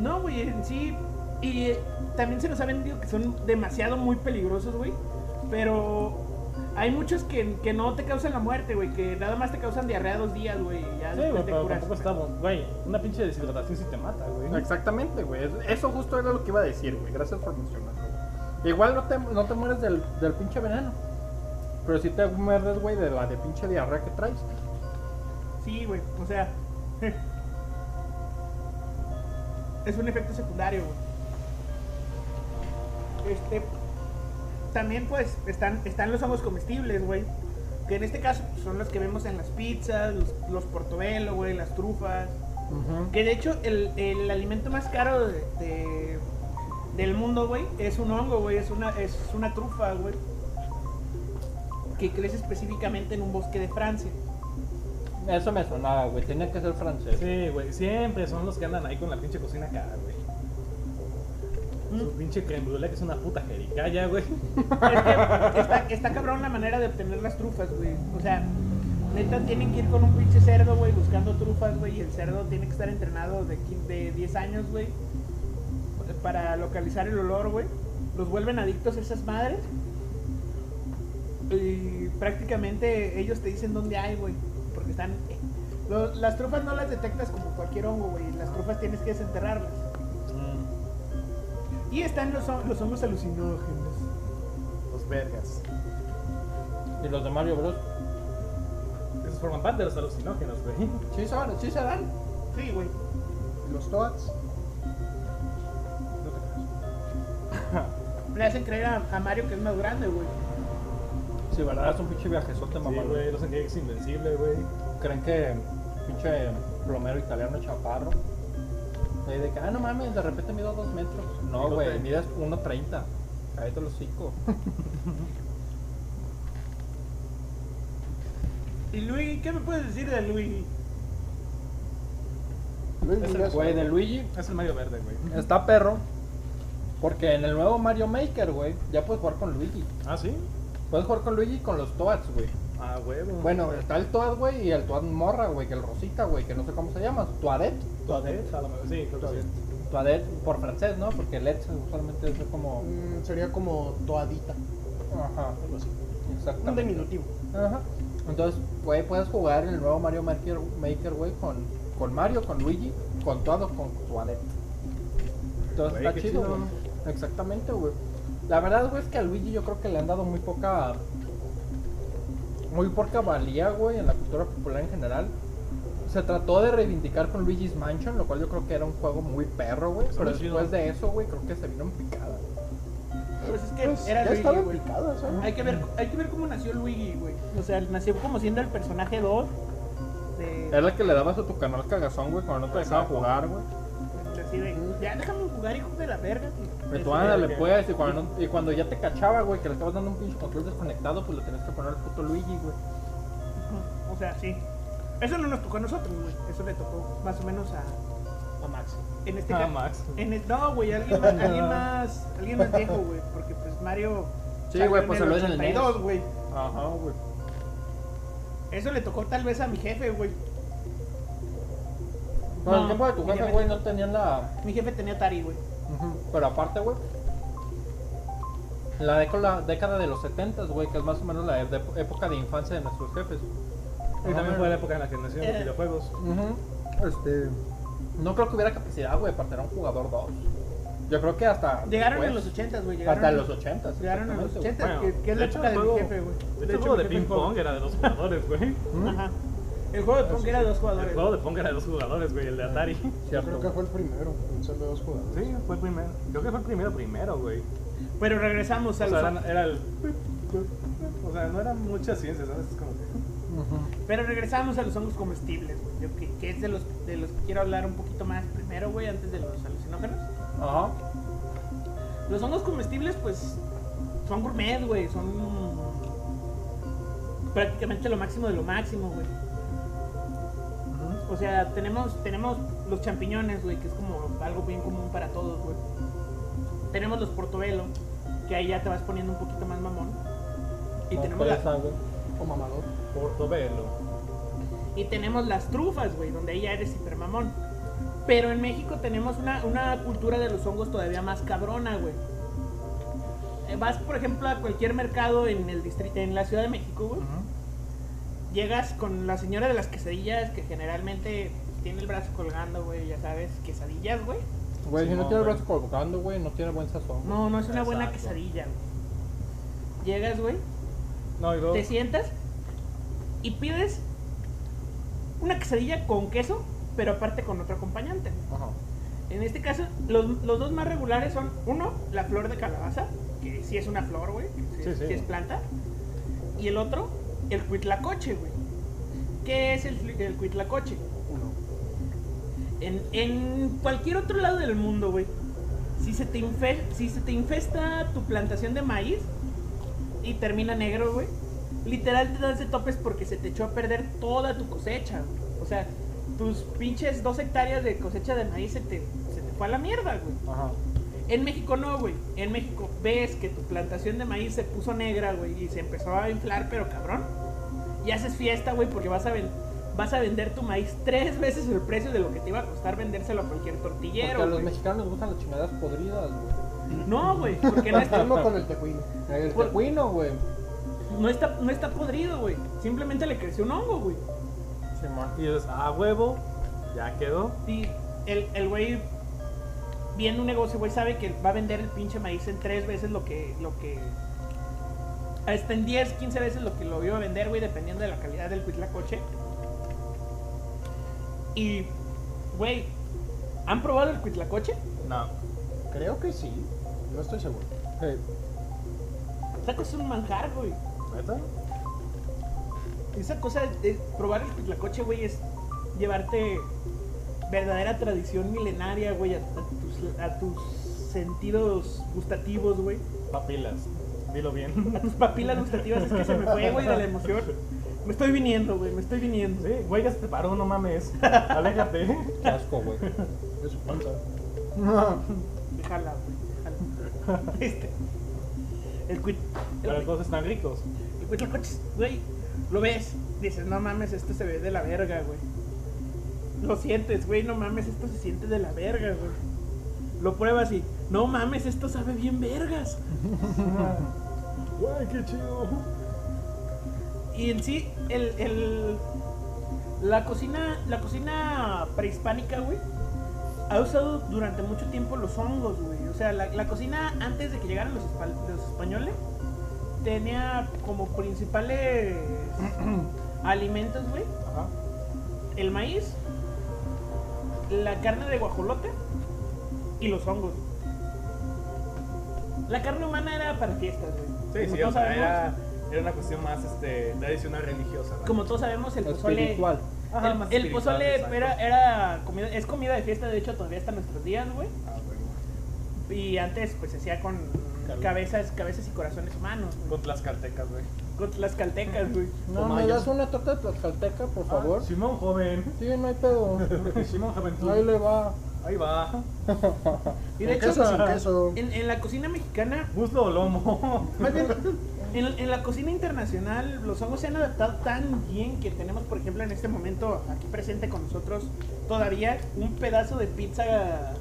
No, güey, en sí. Y eh, también se nos ha vendido que son demasiado muy peligrosos, güey. Pero hay muchos que, que no te causan la muerte, güey. Que nada más te causan diarrea dos días, güey. y Ya Sí, después güey, te pero curas. tampoco estamos. Güey, una pinche deshidratación sí te mata, güey. Exactamente, güey. Es- Eso justo era lo que iba a decir, güey. Gracias por mencionarlo. Igual no te, no te mueres del, del pinche veneno. Pero sí te mueres, güey, de la de pinche diarrea que traes. Sí, güey. O sea. es un efecto secundario, güey. Este. También, pues, están, están los hongos comestibles, güey. Que en este caso pues, son los que vemos en las pizzas, los, los portobello, güey, las trufas. Que de hecho, el, el alimento más caro de, de- del mundo, güey, es un hongo, güey. Es una, es una trufa, güey. Que crece específicamente en un bosque de Francia. Eso me sonaba, güey. Tenía que ser francés. Sí, güey, siempre son los que andan ahí con la pinche cocina cara, güey. Su pinche creme que es una puta jericaya, güey. Es que está, está cabrón la manera de obtener las trufas, güey. O sea, neta tienen que ir con un pinche cerdo, güey, buscando trufas, güey. Y el cerdo tiene que estar entrenado de, quin- de 10 años, güey. Para localizar el olor, güey. Los vuelven adictos a esas madres. Y prácticamente ellos te dicen dónde hay, güey. Porque están... lo- las trufas no las detectas como cualquier hongo, güey. Las trufas tienes que desenterrarlas. Y están los, los hongos alucinógenos. Los vergas. Y los de Mario Bros. Esos forman parte de los alucinógenos, güey. Sí se, van, sí se dan. Sí, güey. Los Toads. Le hacen creer a, a Mario que es más grande, güey. Sí, verdad, es un pinche viajezote, Sí, mamá. güey, los que es invencible, güey. Creen que pinche plomero italiano chaparro. Ahí de que, ah, no mames, de repente mido dos metros. No, güey, mides 1.30. Cállate los hocico. ¿Y Luigi? ¿Qué me puedes decir de Luigi? Luis Es el. Güey, de Luigi Es el Mario Verde, güey. está perro. Porque en el nuevo Mario Maker, güey, ya puedes jugar con Luigi. Ah, sí. Puedes jugar con Luigi y con los Toads, güey. Ah, huevo. Bueno, está el Toad, güey, y el Toad morra, güey, que el rosita, güey, que no sé cómo se llama. Toadet. Toadette, a lo mejor. Sí, creo que sí. Toadet por francés, ¿no? Porque Let usualmente es como... Mm, sería como toadita. Ajá, Algo así. Un exactamente. diminutivo. Ajá. Entonces, güey, puedes jugar en el nuevo Mario Maker, Maker güey, con, con Mario, con Luigi, con todo, con Toadette. Entonces Güey, está chido. güey. Exactamente, güey. La verdad, güey, es que a Luigi yo creo que le han dado muy poca. Muy poca valía, güey, en la cultura popular en general. Se trató de reivindicar con Luigi's Mansion, lo cual yo creo que era un juego muy perro, güey. Pero después de eso, güey, creo que se vino en picada. Pues es que Pues, era ya Luigi, estaba güey. picado, ¿sabes? Hay que, ver, hay que ver cómo nació Luigi, güey. O sea, nació como siendo el personaje 2 de... Era el que le dabas a tu canal cagazón, güey, cuando no te dejaba jugar, güey. así de, ya déjame jugar, hijo de la verga. Ese tú ándale, pues, y cuando, no- y cuando ya te cachaba, güey, que le estabas dando un pinche control desconectado, pues le tenías que poner el puto Luigi, güey. O sea, sí. Eso no nos tocó a nosotros, güey. Eso le tocó más o menos a... A Max. En este caso... Max. En el- no, güey, alguien más, alguien más, alguien más viejo, güey, porque pues Mario Sí, güey, pues en el salió en el NES. 82, güey. Ajá, güey. Eso le tocó tal vez a mi jefe, güey. Con el No, tiempo de tu jefe, güey, no tenían la. Mi jefe tenía Atari, güey. Pero aparte, güey. La década, década de los 70, güey, que es más o menos la época de infancia de nuestros jefes. Y también fue la época en la que nacieron los Eh. videojuegos. Este. No creo que hubiera capacidad, güey, para tener un jugador 2. Yo creo que hasta. Llegaron en los 80, güey. llegaron Hasta en los 80. Llegaron en los 80, Bueno, que, que es la época de el mi jefe, güey. De hecho, el hecho, juego de mi ping jefe jugó- pong era de dos jugadores, güey. Ajá. El juego de pong era de dos El jugadores. juego de pong era de dos jugadores, güey, el de Atari. Cierto. Creo que fue el primero en ser de dos jugadores. Sí, fue el primero. Creo que fue el primero, primero, güey. Pero regresamos O a sea, los... era, era el. O sea, no eran muchas ciencias, ¿sabes? Es como. Pero regresamos a los hongos comestibles, güey. yo Que, que es de los, de los que quiero hablar un poquito más primero, güey, antes de los alucinógenos. Ajá. Los hongos comestibles, pues, son gourmet, güey. Son prácticamente lo máximo de lo máximo, güey. O sea, tenemos, tenemos los champiñones, güey, que es como algo bien común para todos, güey. Tenemos los portobelo, que ahí ya te vas poniendo un poquito más mamón. Y No, tenemos la. O mamador. Portobelo. Y tenemos las trufas, güey, donde ahí ya eres hipermamón. Pero en México tenemos una, una cultura de los hongos todavía más cabrona, güey. Eh, Vas, por ejemplo, a cualquier mercado en el distrito, en la Ciudad de México, güey. Llegas con la señora de las quesadillas que generalmente pues, tiene el brazo colgando, güey, ya sabes, quesadillas, güey. Güey, si no tiene el brazo colgando, güey, no tiene buen sazón. No, no es una buena quesadilla, güey. Llegas, güey, No, y luego. te sientas y pides una quesadilla con queso, pero aparte con otro acompañante. Ajá. En este caso, los, los dos más regulares son, uno, la flor de calabaza, que sí es una flor, güey, que sí, Sí, sí. sí es planta. Y el otro, el cuitlacoche, güey. ¿Qué es el, el cuitlacoche? En, en cualquier otro lado del mundo, güey, si se, te infe- si se te infesta tu plantación de maíz y termina negro, güey, literal te das de topes porque se te echó a perder toda tu cosecha, güey. O sea, tus pinches dos hectáreas de cosecha de maíz se te, se te fue a la mierda, güey. Ajá. En México no, güey. En México ves que tu plantación de maíz se puso negra, güey, y se empezó a inflar, pero cabrón. Y haces fiesta, güey, porque vas a, ven- vas a vender tu maíz tres veces el precio de lo que te iba a costar vendérselo a cualquier Porque tortillero. a los mexicanos les gustan las chingadas podridas, güey. No, güey, porque no Mismo con el tejuino. El Por- tejuino, güey. No está, no está podrido, güey. Simplemente le creció un hongo, güey. Simón. Y dices, ah, huevo, ya quedó. Y el, el güey, viendo un negocio, güey, sabe que va a vender el pinche maíz en tres veces lo que, lo que, hasta en 10, 15 veces lo que lo iba a vender, güey, dependiendo de la calidad del cuitlacoche. Y, güey, ¿han probado el cuitlacoche? No. Creo que sí. No estoy seguro. Hey, es un manjar, güey. ¿Neta? Esa cosa de probar el cuitlacoche, güey, es llevarte verdadera tradición milenaria, güey, a, a tus, a tus sentidos gustativos, güey. Papilas. Dilo bien. A tus papilas gustativas, es que se me fue, güey, de la emoción. Me estoy viniendo, güey, me estoy viniendo. Sí, güey, ya se te paró, no mames. Aléjate. qué asco, güey. De su panza. Déjala, güey, déjala. Este. El cuit. Pero El, todos están ricos. Güey, lo ves, dices, no mames, esto se ve de la verga, güey. Lo sientes, güey, no mames, esto se siente de la verga, güey. Lo pruebas y, no mames, esto sabe bien vergas. Güey, qué chido. Y en sí, el, el- la cocina, la cocina prehispánica, güey, ha usado durante mucho tiempo los hongos, güey. O sea, la, la cocina antes de que llegaran los españoles tenía como principales alimentos, güey, Ajá. el maíz, la carne de guajolote y los hongos. La carne humana era para fiestas, güey. Sí, Como sí, o todos sea, sabemos- era, era una cuestión más este, tradicional religiosa. ¿no? Como todos sabemos, el pozole. Espiritual. Ajá, el, más el espiritual, pozole era, era comida, es comida de fiesta, de hecho todavía hasta nuestros días, güey. Ah, güey. Y antes pues se hacía con. Cabezas, cabezas y corazones humanos, güey. Con las caltecas, güey. Con güey. No, ¿me das una torta de tlaxcalteca, por favor? Ah, Simón, joven. Sí, no hay pedo. Simón, joven. tú. Ahí le va. Ahí va. Y de hecho, queso, sin queso. en, en la cocina mexicana, Muslo o lomo. más bien, en, en la cocina internacional, los hongos se han adaptado tan bien que tenemos, por ejemplo, en este momento aquí presente con nosotros todavía un pedazo de pizza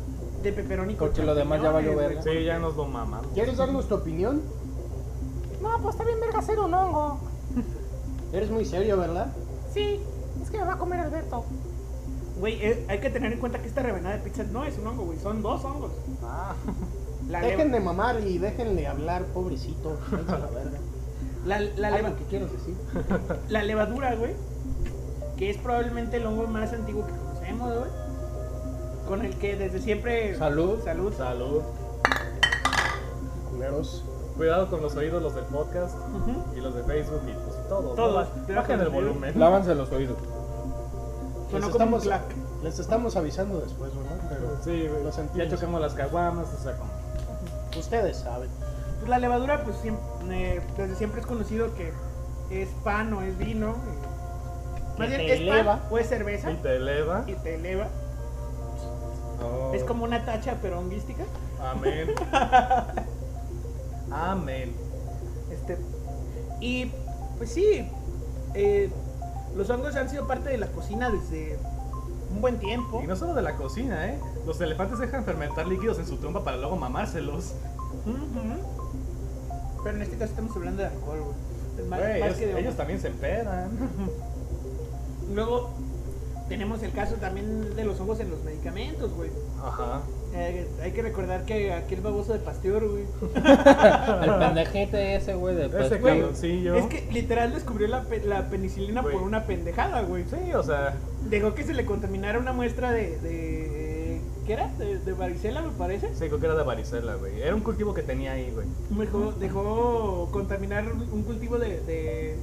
de pepperoni con Porque lo demás ya champiñones, güey. verga. Sí, ya nos lo maman. ¿Quieres darnos tu opinión? No, pues está bien verga ser un hongo. Eres muy serio, ¿verdad? Sí, es que me va a comer Alberto. Güey, eh, hay que tener en cuenta que esta rebanada de pizza no es un hongo, güey, son dos hongos. Ah. La, Dejen leva- de mamar y déjenle hablar, pobrecito. Váyanse a la verga. la, la, leva- Algo que quieras decir. la levadura, güey, que es probablemente el hongo más antiguo que conocemos, güey. Con el que desde siempre... Salud. Salud. Salud. Culeros. Cuidado con los oídos, los del podcast y los de Facebook y pues todos. Todos. ¿no? Bajen el volumen. Lávanse los oídos. Les estamos, les estamos avisando después, ¿verdad? Pero Sí. Lo sentimos. Ya chocamos las caguamas, o sea, como. ustedes saben. Pues la levadura, pues siempre, eh, desde siempre es conocido que es pan o es vino. eh, Que Más bien es eleva. pan o es cerveza Y te eleva. y te eleva. Oh. Es como una tacha pero honguística. Amén. Amén. Este, y pues sí, eh, los hongos han sido parte de la cocina desde un buen tiempo. Y no solo de la cocina, ¿eh? Los elefantes dejan fermentar líquidos en su tumba para luego mamárselos. Pero en este caso estamos hablando de alcohol, güey. Más- Güey, más ellos, que de ellos también se empedan. Luego tenemos el caso también de los hongos en los medicamentos, güey. Ajá. Eh, hay que recordar que aquel baboso de Pasteur, güey. El pendejete ese, güey, de Ese pues, cabroncillo. Es que literal descubrió la, pe- la penicilina Güey. por una pendejada, güey. Sí, o sea, Dejó que se le contaminara una muestra de. de ¿Qué era? De, de varicela, me parece. sí, creo que era de varicela, güey. Era un cultivo que tenía ahí, güey. Dejó, dejó contaminar un cultivo de, de,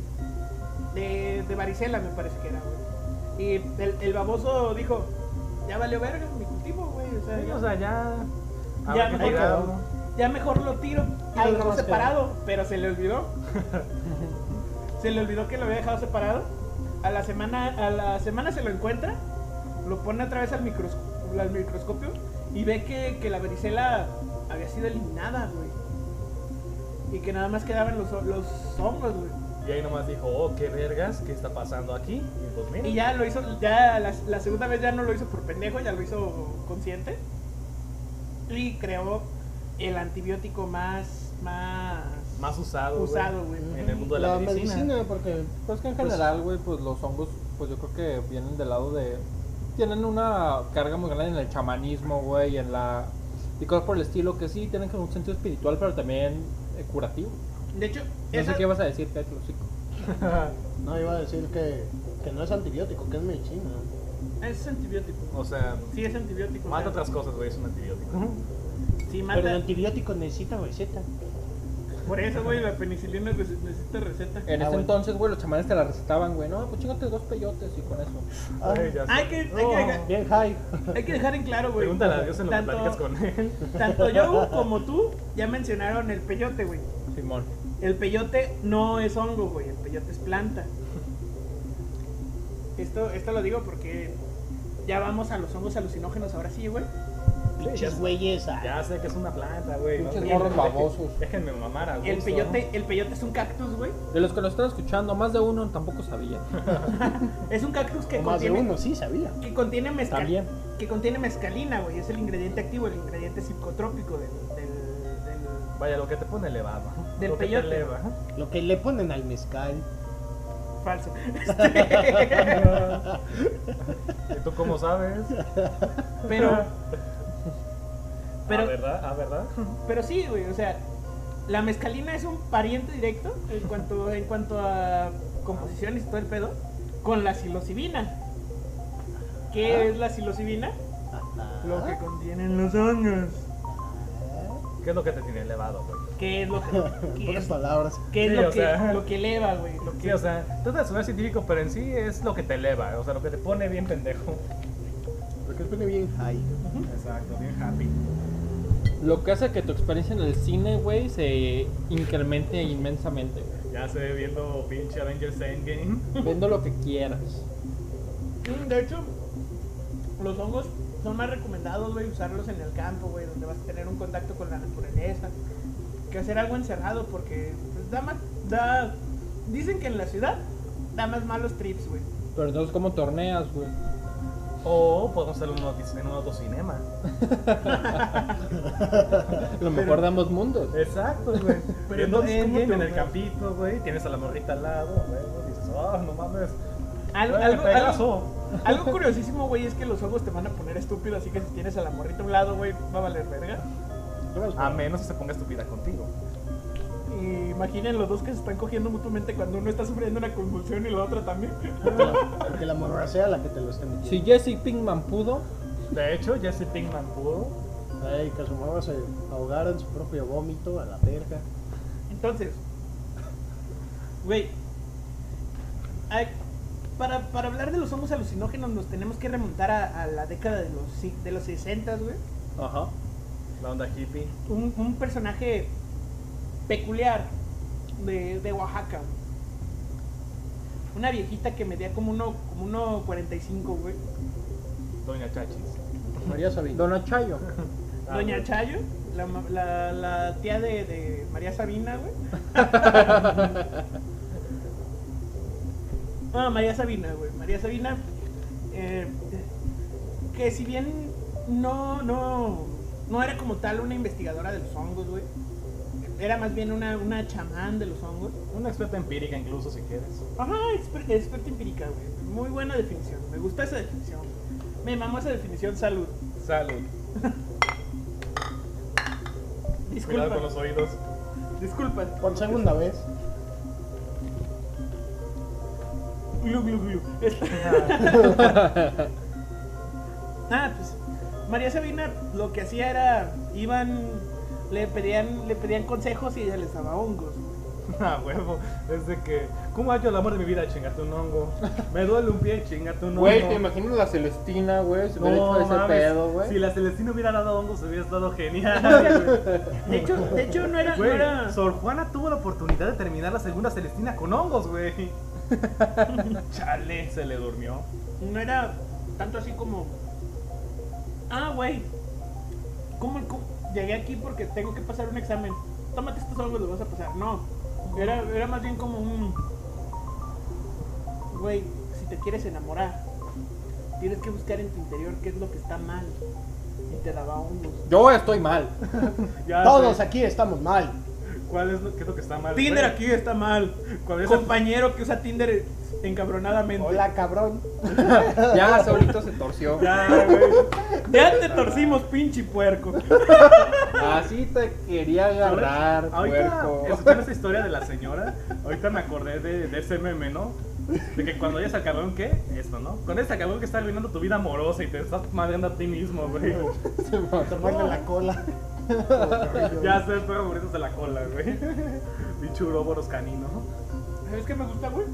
de, de varicela, me parece que era, güey. Y el, el baboso dijo: Ya valió verga mi cultivo, güey. O sea, Sí, ya, o sea, ya. Ya, quedó. ya mejor lo tiro. Y lo dejó separado, pero se le olvidó. se le olvidó que lo había dejado separado. A la semana, a la semana se lo encuentra, lo pone otra vez al, micros- al microscopio y ve que, que la varicela había sido eliminada, güey. Y que nada más quedaban los, los hongos, güey. Y ahí nomás dijo, oh, qué vergas, ¿qué está pasando aquí? Y pues mira. Y ya lo hizo, ya la, la segunda vez ya no lo hizo por pendejo, ya lo hizo consciente. Y creó el antibiótico más, más, Más usado, usado, güey. En el mundo de la, medicina. porque Pues que en general, güey, pues los hongos, pues yo creo que vienen del lado de... Tienen una carga muy grande en el chamanismo, güey, en la... Y cosas por el estilo que sí tienen como un sentido espiritual, pero también eh, curativo. De hecho, No esa- sé qué vas a decir, Petro, hocico. no iba a decir que, que no es antibiótico, que es medicina. es antibiótico. O sea, Sí, es antibiótico. mata o sea, otras cosas, güey, es un antibiótico. Sí, Pero mata. el antibiótico necesita receta. Por eso, güey, la penicilina necesita receta. En Ah, ese bueno. entonces, güey, los chamanes te la recetaban, güey. No, pues chingate dos peyotes y con eso. Ah, Ay, ya sé. Hay que, hay, que Oh. dejar, bien high. hay que dejar en claro, güey. Pregúntale a Dios en lo que Tanto- platicas con él. Tanto yo como tú ya mencionaron el peyote, güey. Simón. El peyote no es hongo, güey. El peyote es planta. Esto, esto lo digo porque ya vamos a los hongos alucinógenos ahora sí, güey. Pinches güeyes. ah. Ya sé que es una planta, güey. Pinches no, morros babosos. Déjenme mamar a gusto. El peyote, el peyote es un cactus, güey. De los que nos están escuchando, más de uno tampoco sabía. Es un cactus que O más de contiene, uno, sí, sabía. que contiene mezcal, También. que contiene mezcalina, güey. Es el ingrediente activo, el ingrediente psicotrópico del- Vaya, lo que te pone elevado. Del lo que te peyote. eleva. Lo que le ponen al mezcal. falso. ¿Y tú cómo sabes? Pero, pero, ¿A verdad? ¿A verdad? pero sí, güey. O sea, la mezcalina es un pariente directo en cuanto, en cuanto a composiciones y todo el pedo con la psilocibina. ¿Qué Ah. es la psilocibina? Lo que contienen los hongos. ¿Qué es lo que te tiene elevado, güey? ¿Qué es lo que, qué es, palabras. qué es Sí, lo, o que, sea. lo que eleva, güey? Lo que, Sí, o sea, trata de sonar científico, pero en sí es lo que te eleva, o sea, lo que te pone bien pendejo. Porque pone bien high. Exacto, bien happy. Lo que hace que tu experiencia en el cine, güey, se incremente inmensamente, güey. Ya se ve viendo pinche Avengers Endgame. Viendo lo que quieras. De hecho, los hongos son más recomendados, güey, usarlos en el campo, güey, donde vas a tener un contacto con la naturaleza, que hacer algo encerrado, porque pues, da más, da, dicen que en la ciudad da más malos trips, güey. Pero entonces, ¿cómo torneas, güey? O podemos hacer un en un autocinema. Lo mejor de ambos mundos. Exacto, güey. Pero entonces, ¿cómo Endgame en el campito, güey. Tienes a la morrita al lado, güey. Dices, oh, no mames. Algo, Güey, algo, algo- algo curiosísimo, güey, es que los hongos te van a poner estúpido, así que si tienes a la morrita a un lado, güey, va a valer verga. A menos que se ponga estúpida contigo. Y imaginen los dos que se están cogiendo mutuamente cuando uno está sufriendo una convulsión y la otra también. Que la morra sea la que te lo esté metiendo. Si Jesse Pinkman pudo, De hecho, Jesse Pinkman pudo. Ay, que su morra se ahogara en su propio vómito a la verga. Entonces, güey, ay, para, para hablar de los hongos alucinógenos nos tenemos que remontar a, a la década de los, si- de los 60, güey. ajá. La onda hippie. Un, un personaje peculiar de, de Oaxaca. Una viejita que medía como uno, como uno 45, güey. Doña Chachis. María Sabina. Dona Chayo. Ah, Doña güey. Chayo, la, ma- la, la tía de, de María Sabina, güey. Ah, María Sabina, güey. María Sabina. eh, que si bien no, no, no era como tal una investigadora de los hongos, güey. Era más bien una, una chamán de los hongos. Una experta empírica incluso si quieres. Ajá, exper- experta empírica, güey. Muy buena definición. Me gusta esa definición. Me mamó esa definición, salud. Salud. Disculpa. Cuidado con los oídos. Disculpa. Por segunda vez. Glu, glu, glu. Ah, pues María Sabina lo que hacía era iban le pedían le pedían consejos y ella les daba hongos. Ah, huevo. Es de que. ¿Cómo hallo el amor de mi vida? Chingate un hongo. Me duele un pie, chingate un hongo. Güey, te imaginas la Celestina, güey, se hubiera hecho No, ese mames. pedo, güey. Si la Celestina hubiera dado hongos, hubiera estado genial. De hecho, de hecho no era, no era Sor Juana tuvo la oportunidad de terminar la segunda Celestina con hongos, güey. Chale, se le durmió. no era tanto así como Ah, güey. ¿Cómo, cómo? Llegué aquí porque tengo que pasar un examen. Tómate estos hongos, los vas a pasar. No. Era, era más bien como un Güey, si te quieres enamorar, tienes que buscar en tu interior qué es lo que está mal. Y te daba hongos. Yo estoy mal. Ya Todos sé. aquí estamos mal. ¿Cuál es lo, qué es lo que está mal? Tinder güey? aquí está mal. ¿Cuál es el- Compañero que usa Tinder encabronadamente. Hola, cabrón. Ya solito se torció. Ya, güey. Ya te torcimos, pinche puerco. Así te quería agarrar, Ahorita, puerco. escuchando esa historia de la señora, ahorita me acordé de, de ese meme, ¿no? De que cuando hayas al cabrón, ¿qué? Esto, ¿no? Con ese cabrón que está arruinando tu vida amorosa y te estás madreando a ti mismo, güey. Te muerde la cola. Ya sé, pero muriéndose de la cola, güey. Bicho uroboros canino. ¿Sabes qué me gusta, güey?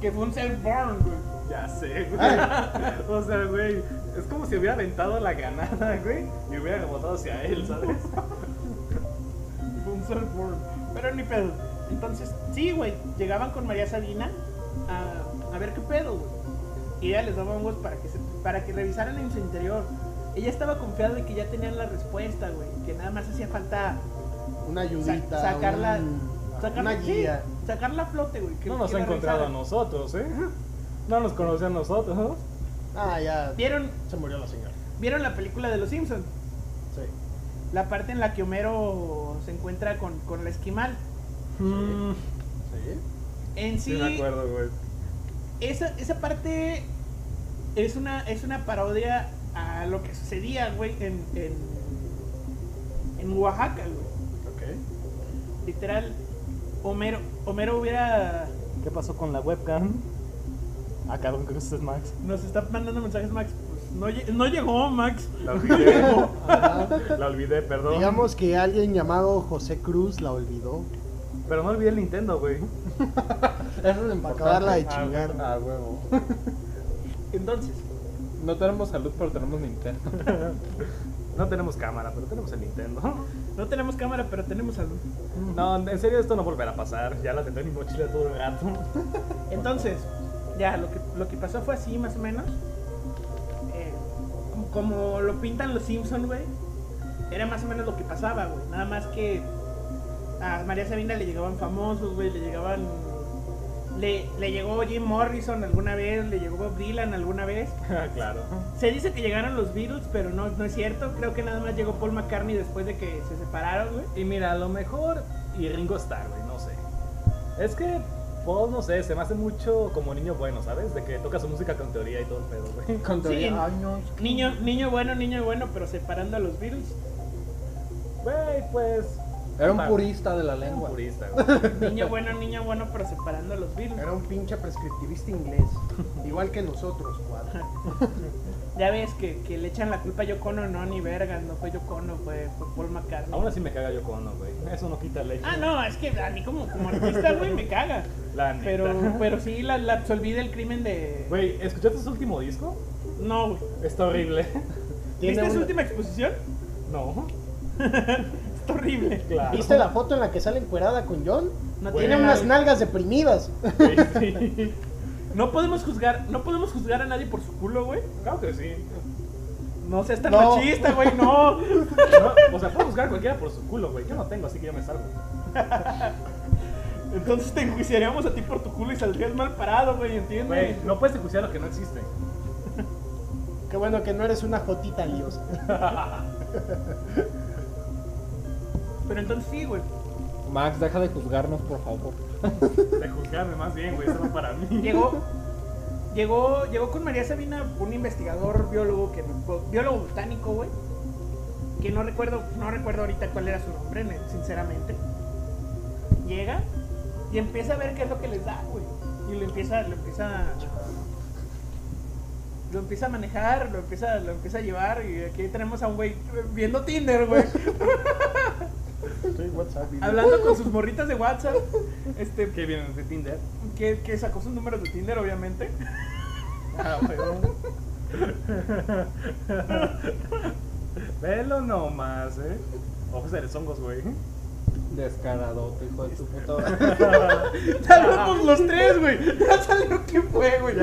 Que fue un self-burn, güey. Ya sé, güey. O sea, güey, es como si hubiera aventado la granada, güey, y hubiera rebotado hacia él, ¿sabes? Fue un self-burn. Pero ni pedo. Entonces, sí, güey. Llegaban con María Sabina a, a ver qué pedo, güey. Y ella les daba hongos para que, se- para que revisaran en su interior. Ella estaba confiada de que ya tenían la respuesta, güey. Que nada más hacía falta Una sa- ayudita. sacarla. un- sacarla una sí, guía. sacarla a flote, güey. que- No nos ha encontrado a nosotros, ¿eh? No nos conoce a nosotros. Ah, ya. ¿Vieron, Se murió la señora. ¿Vieron la película de Los Simpsons? Sí. La parte en la que Homero se encuentra con, con la esquimal. Mm, Sí. En sí, sí me acuerdo, güey. esa, esa parte es una, es una parodia a lo que sucedía, güey, en, en, en Oaxaca, güey. Ok. Literal, Homero, Homero hubiera... ¿Qué pasó con la webcam? Ah, cabrón, creo que este es Max. Nos está mandando mensajes, Max. Pues no, lle- no llegó, Max. La olvidé. La olvidé, perdón. Digamos que alguien llamado José Cruz la olvidó. Pero no olvidé el Nintendo, güey. Eso es Para acabarla de importante. chingar. Ah, huevo. Entonces, No tenemos salud, pero tenemos Nintendo. No tenemos cámara, pero tenemos el Nintendo. no tenemos cámara, pero tenemos salud. No, en serio, esto no volverá a pasar. Ya la tendré en mi mochila todo el rato. Entonces, ya, lo que, lo que pasó fue así, más o menos. Eh, como, lo pintan los Simpsons, güey. Era más o menos lo que pasaba, güey. Nada más que a María Sabina le llegaban famosos, güey. Le llegaban. Le, le llegó Jim Morrison alguna vez, le llegó Bob Dylan alguna vez. claro. Se dice que llegaron los Beatles, pero no, no es cierto. Creo que nada más llegó Paul McCartney después de que se separaron, güey. Y mira, a lo mejor. Y Ringo Starr, güey, no sé. Es que. Paul, no sé, se me hace mucho como niño bueno, ¿sabes? De que toca su música con teoría y todo el pedo, güey. Con teoría, Sí. ay, no, Niño, niño bueno, niño bueno, pero separando a los Beatles. Güey, pues. Era un purista de la Un lengua. purista, güey. Niño bueno, niño bueno, pero separando a los Beatles. Era un pinche prescriptivista inglés. Igual que nosotros, cuadra. Ya ves que, que le echan la culpa a Yoko Ono, no, ni verga, no fue Yoko Ono, fue, fue Paul McCartney. Aún así me caga yo con güey. Eso no quita el hecho. Ah, no, es que a mí como, como artista, güey, me caga. La neta. Pero, pero sí, la, la absolví del crimen de... Güey, ¿escuchaste su último disco? No, güey. Está horrible. ¿Viste su una- última exposición? No. Está horrible. Claro. ¿Viste la foto en la que sale encuerada con John? No. Tiene unas nalgas deprimidas. Sí. No podemos juzgar, no podemos juzgar a nadie por su culo, güey. Claro que sí. No seas tan No. machista, güey, no. No, o sea, puedo buscar a cualquiera por su culo, güey. Yo no tengo, así que yo me salvo. Entonces te enjuiciaríamos a ti por tu culo y saldrías mal parado, güey, Güey, ¿entiendes? no puedes enjuiciar lo que no existe. Qué bueno que no eres una jotita liosa. Pero entonces sí, güey. Max, deja de juzgarnos, por favor. De juzgarme más bien, güey, eso no para mí. Llegó, llegó, llegó con María Sabina, un investigador biólogo, que, biólogo botánico, güey. Que no recuerdo, no recuerdo ahorita cuál era su nombre, sinceramente. Llega y empieza a ver qué es lo que les da, güey. Y lo empieza, lo empieza a- lo empieza a manejar, lo empieza, lo empieza a llevar y aquí tenemos a un güey viendo Tinder, güey. WhatsApp. hablando con sus morritas de WhatsApp. Este, Que vienen de Tinder. que, que sacó sus números de Tinder, obviamente. Ah, Velo nomás, eh. Ojos de hongos, güey. Descaradote, hijo de tu puta. Salimos los tres, güey. Ya salió quién fue, güey.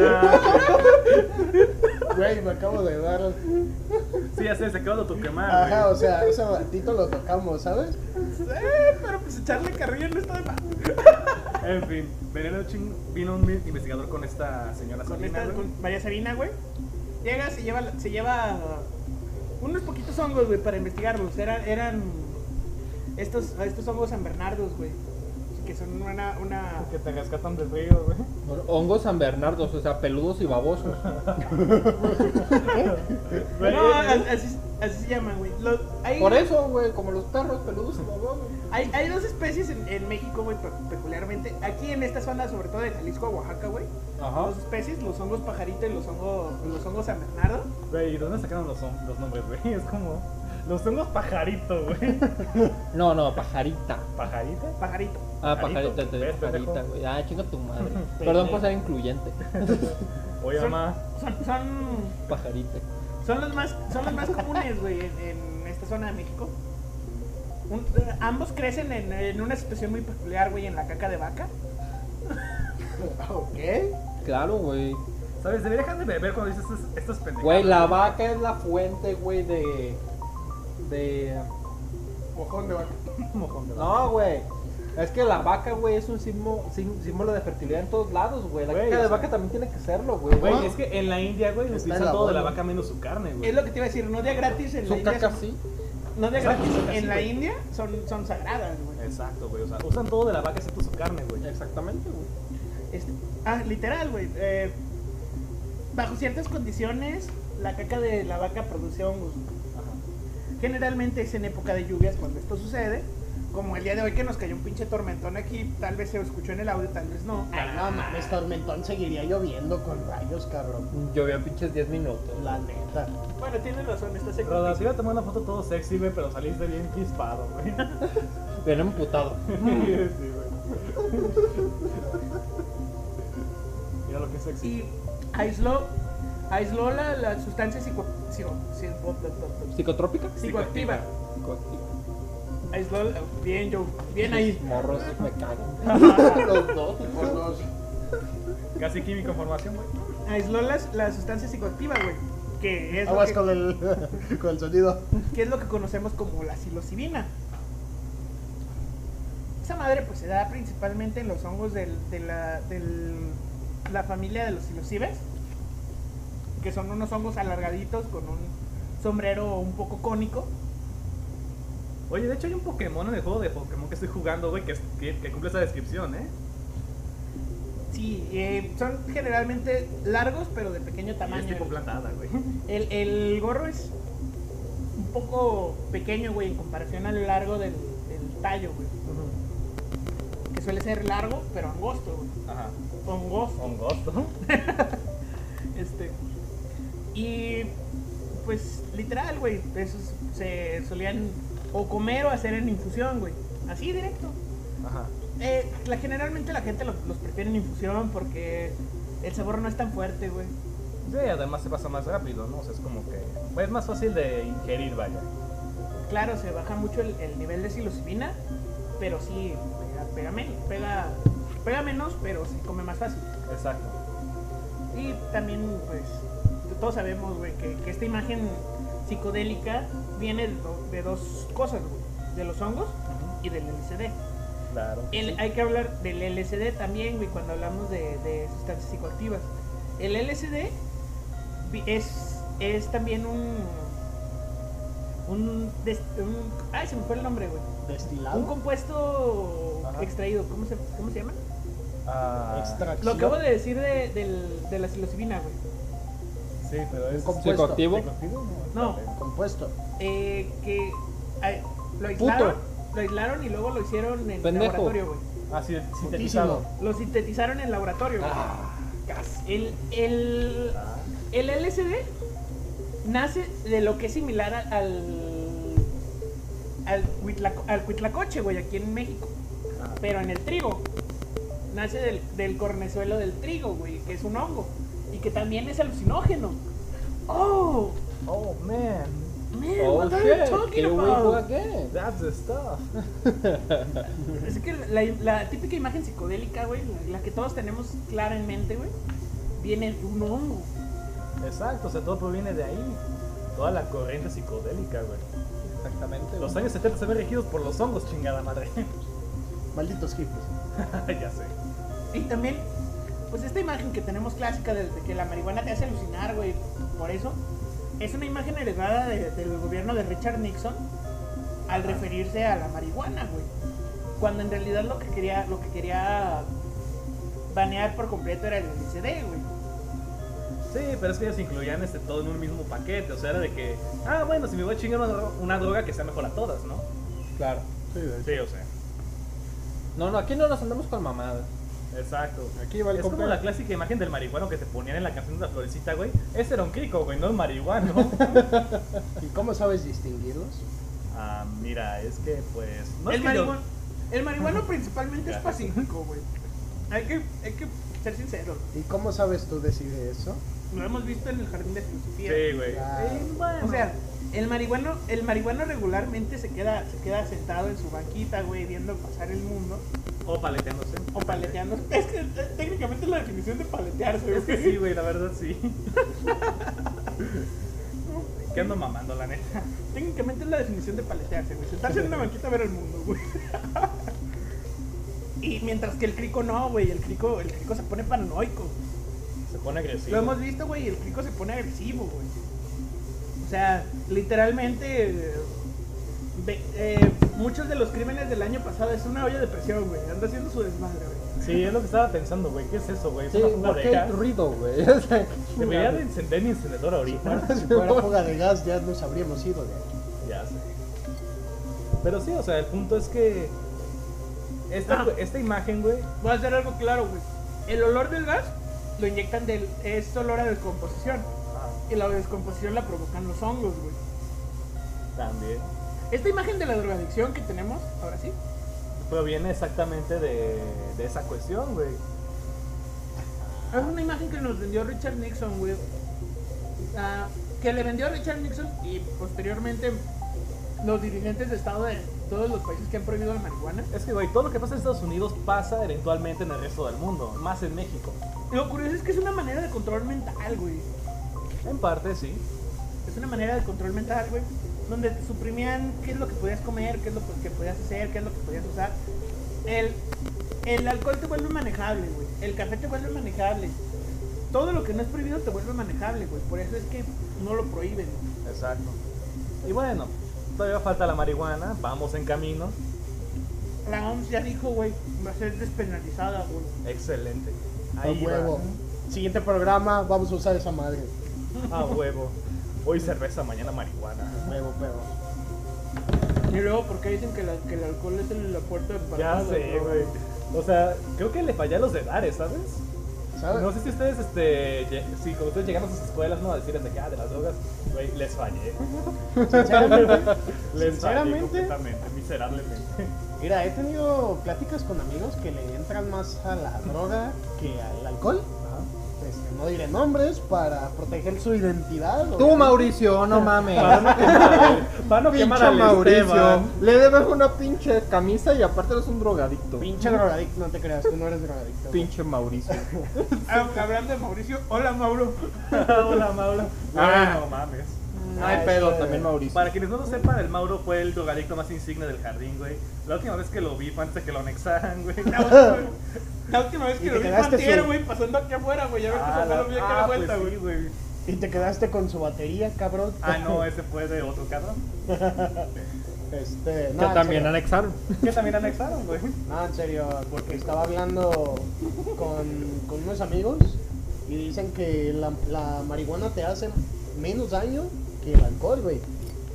Güey, me acabo de dar. Sí, ya sé, se quedó tu quemar, Ajá, o sea, ese ratito lo tocamos, ¿sabes? Eh, pero pues echarle carrilla no está de más. En fin, vino un, chin- vino un investigador con esta señora Con, Sabina, esta, con María Sabina, güey. Llega, se lleva, se lleva unos poquitos hongos, güey, para investigarlos. Eran, eran estos, estos hongos San Bernardos, güey. Que son una, una... Que te rescatan del río, güey. Hongos San Bernardos, o sea, peludos y babosos. No, así, así se llaman, güey. Los- hay- Por eso, güey, como los perros, peludos y babosos. Hay, hay dos especies en, en México, güey, pe- peculiarmente. Aquí en esta zona, sobre todo de Jalisco a Oaxaca, güey. Ajá. Dos especies, los hongos pajarito y los hongos, los hongos San Bernardo. Güey, ¿y dónde sacaron los, los nombres, güey? Es como. Los hongos pajarito, güey. No, no, pajarita. ¿Pajarita? Pajarito. Ah, Pajarito. pajarita, te ¿Ves, pajarita, güey. Ah, chinga tu madre. Perdón por ser incluyente. Oye, Son- mamá. Son, son, Pajarita. son los más, son los más comunes, güey, en, en esta zona de México. Un- eh, ambos crecen en, en una situación muy peculiar, güey, en la caca de vaca. Ok. Claro, güey. ¿Sabes? Debería dejar de beber cuando dices estas, estas pendejadas. Güey, la vaca es la fuente, güey, de. De. Mojón de vaca. Mojón de vaca. No, güey. Es que la vaca, güey, es un símbolo, sim- símbolo de fertilidad en todos lados, güey. La Güey, caca o de sea- vaca también tiene que serlo, güey. Güey, es que en la India, güey, Está utilizan en la todo de la bola. vaca menos su carne, güey. Es lo que te iba a decir, no de gratis en la Su India. caca son- sí. No de Exacto, gratis en la güey. India son, son sagradas, güey. Exacto, güey. O sea, usan todo de la vaca excepto su carne, güey. Exactamente, güey. Este, ah, literal, güey. eh, bajo ciertas condiciones, la caca de la vaca produce hongos. Generalmente es en época de lluvias cuando esto sucede. Como el día de hoy que nos cayó un pinche tormentón aquí, tal vez se escuchó en el audio, tal vez no. Ay, no mames, tormentón seguiría lloviendo con rayos, cabrón. Llovió pinches 10 minutos. La neta. Bueno, tienes razón, estás en Rodas, iba a tomar una foto todo sexy, güey, pero saliste bien crispado, güey. Bien emputado. sí, güey. Mira lo que es sexy. Y aisló, aisló la, la sustancia psico, psico- psico- ¿Psicotrópica? psicoactiva. Psicoactiva. Aisló, bien, yo, bien ahí. Morros me cagan. Los dos. Casi química en formación, güey. Aisló las- la sustancia psicoactiva, güey. Que es, lo Aguas que, con el, con el sonido. que es lo que conocemos como la psilocibina. Esa madre pues se da principalmente en los hongos del- de la, del- la familia de los psilocibes, que son unos hongos alargaditos con un sombrero un poco cónico. Oye, de hecho hay un Pokémon en el juego de Pokémon que estoy jugando, güey, que, es- que, que cumple esa descripción, ¿eh? Sí, eh, son generalmente largos pero de pequeño Y tamaño. es tipo plantada, güey. El, el gorro es un poco pequeño, güey, en comparación al largo del, del tallo, güey. Que suele ser largo, pero angosto, güey. Ajá. Angosto. Un gusto. Este. Y pues literal, güey, esos se solían o comer o hacer en infusión, güey. Así directo. Ajá. Eh, la, generalmente la gente los, los prefiere en infusión porque el sabor no es tan fuerte, güey. Sí, además se pasa más rápido, ¿no? O sea, es como que. Pues es más fácil de ingerir, vaya. Claro, se baja mucho el, el nivel de psilocibina, pero sí, pega, pega menos, pega, pega menos, pero se come más fácil. Exacto. Y también, pues, todos sabemos, güey, que, que esta imagen psicodélica viene de, do- de dos cosas, güey. De los hongos y del LSD. Claro. El- hay que hablar del LSD también, güey, cuando hablamos de, de sustancias psicoactivas. El LSD es, es también un. Un, des- un. Ay, se me fue el nombre, güey. Un Destilado. compuesto Ajá. extraído. ¿Cómo se, ¿Cómo se llama? Ah, Extracción. Lo acabo de decir de, del- de la psilocibina, güey. Sí, pero es. compuesto. Psicoactivo. ¿Psicoactivo? No. Compuesto. Eh, que ay, lo aislaron, lo aislaron y luego lo hicieron en Pendejo. laboratorio, güey. Ah, sí, sintetizado. Lo sintetizaron en laboratorio, güey. Ah, casi. El, el, Ah, el LSD nace de lo que es similar al al, al cuitlacoche, güey, aquí en México. ah. Pero en el trigo. Nace del, del cornezuelo del trigo, güey, que es un hongo. Que también es alucinógeno. Oh, Oh, man. man, Oh what are you shit, talking here we go about? again. That's the stuff. Es que la, la típica imagen psicodélica, güey, la, la que todos tenemos clara en mente, güey, viene de un hongo. Exacto, o sea, todo proviene de ahí. Toda la corriente psicodélica, güey. Exactamente. Los güey. años 70 se ven regidos por los hongos, chingada madre. Malditos hippies. ya sé. Y también, pues esta imagen que tenemos clásica de, de que la marihuana te hace alucinar, güey, por eso, es una imagen heredada de- del gobierno de Richard Nixon al referirse a la marihuana, güey. Cuando en realidad lo que quería, lo que quería banear por completo era el LSD, güey. Sí, pero es que ellos incluían este, todo en un mismo paquete. O sea, era de que, ah, bueno, si me voy a chingar una, una droga que sea mejor a todas, ¿no? Claro. Sí, o sea. No, no, aquí no nos andamos con mamadas. Exacto. Aquí va el es como la clásica imagen del marihuano que te ponían en la canción de la florecita, güey. Ese era un crico, güey, no un marihuano. ¿Y cómo sabes distinguirlos? ah, mira, es que pues. No es el, que yo- marihuano, el marihuano principalmente es pacífico, güey. Hay que, hay que ser sinceros. ¿Y cómo sabes tú decir eso? Lo hemos visto en el jardín de filosofía. Sí, güey. Claro. Eh, bueno. O sea, el marihuano, el marihuano regularmente se queda, se queda sentado en su banquita, güey, viendo pasar el mundo. O paleteándose. O paleteando. Es que técnicamente es la definición de paletearse. Es que sí, güey, la verdad sí. ¿Qué ando mamando, la neta? Técnicamente es la definición de paletearse, güey. Sentarse en una banquita a ver el mundo, güey. Y mientras que el crico no, güey. El crico, el crico se pone paranoico. Se pone agresivo. Lo hemos visto, güey, el crico se pone agresivo, güey. O sea, literalmente. Eh, ve- eh, muchos de los crímenes del año pasado es una olla de presión, güey. Anda haciendo su desmadre, güey. Sí, es lo que estaba pensando, güey. ¿Qué es eso, güey? Es Sí, una fuga ¿por de qué gas. ruido, güey? O sea, Debería de encender mi encendedor ahorita. Si fuera fuga de gas, ya nos habríamos ido de aquí. Ya sé. Pero sí, o sea, el punto es que. Esta, Ah. esta imagen, güey. Voy a hacer algo claro, güey. El olor del gas lo inyectan del. Es olor a descomposición. Y la descomposición la provocan los hongos, güey. También. Esta imagen de la drogadicción que tenemos, ahora sí, Proviene exactamente de, de esa cuestión, güey. es una imagen que nos vendió Richard Nixon, güey. Ah, que le vendió a Richard Nixon y posteriormente los dirigentes de Estado de todos los países que han prohibido la marihuana. Es que, güey, todo lo que pasa en Estados Unidos pasa eventualmente en el resto del mundo, más en México. Lo curioso es que es una manera de control mental, güey. En parte, sí. Es una manera de control mental, güey. Donde te suprimían qué es lo que podías comer, qué es lo que podías hacer, qué es lo que podías usar. El, el alcohol te vuelve manejable, güey. El café te vuelve manejable. Todo lo que no es prohibido te vuelve manejable, güey. Por eso es que no lo prohíben. Exacto. Y bueno, todavía falta la marihuana, vamos en camino. La OMS ya dijo, güey, va a ser despenalizada, güey. Excelente. A Ahí va. huevo. Siguiente programa, vamos a usar esa madre. A huevo. Hoy cerveza, mañana marihuana. Huevo, huevo. Y luego, ¿por qué dicen que, la- que el alcohol es el- la puerta para Ya todas las sé, güey. O sea, creo que le fallé a los de Dares, ¿sabes? ¿Sabes? No sé si ustedes, este, si como ustedes llegan a sus escuelas, ¿no? A decirles de que, ah, de las drogas, güey, les fallé. Sinceramente, Les fallé Sinceramente. completamente, miserablemente. mira, he tenido pláticas con amigos que le entran más a la droga que al alcohol. No diré nombres para proteger su identidad. Tú, obviamente. Mauricio, no mames. Para no quemar, no al Mauricio. Esteban. Le debes una pinche camisa y aparte eres un drogadicto. Pinche drogadicto, no te creas, tú no eres drogadicto. Pinche Mauricio. Ah, hablando de Mauricio, hola Mauro. Hola, Mauro. Ah. Bueno, mames. No hay Ah, pedo, también Mauricio. Para quienes no lo sepan, el Mauro fue el drogadicto más insigne del jardín, güey. La última vez que lo vi fue antes de que lo anexaran, güey. La última vez que lo vi fue antier, güey, pasando aquí afuera, güey. Ya ves que Ah, abuelo la- viene acá a ah, la pues vuelta, güey. güey. Y te quedaste con su batería, cabrón. Ah, no, ese fue de otro cabrón. Este, no, Que también serio. anexaron. Que también anexaron, güey. No, en serio, porque estaba hablando con, con unos amigos y dicen que la, la marihuana te hace menos daño que el alcohol, güey.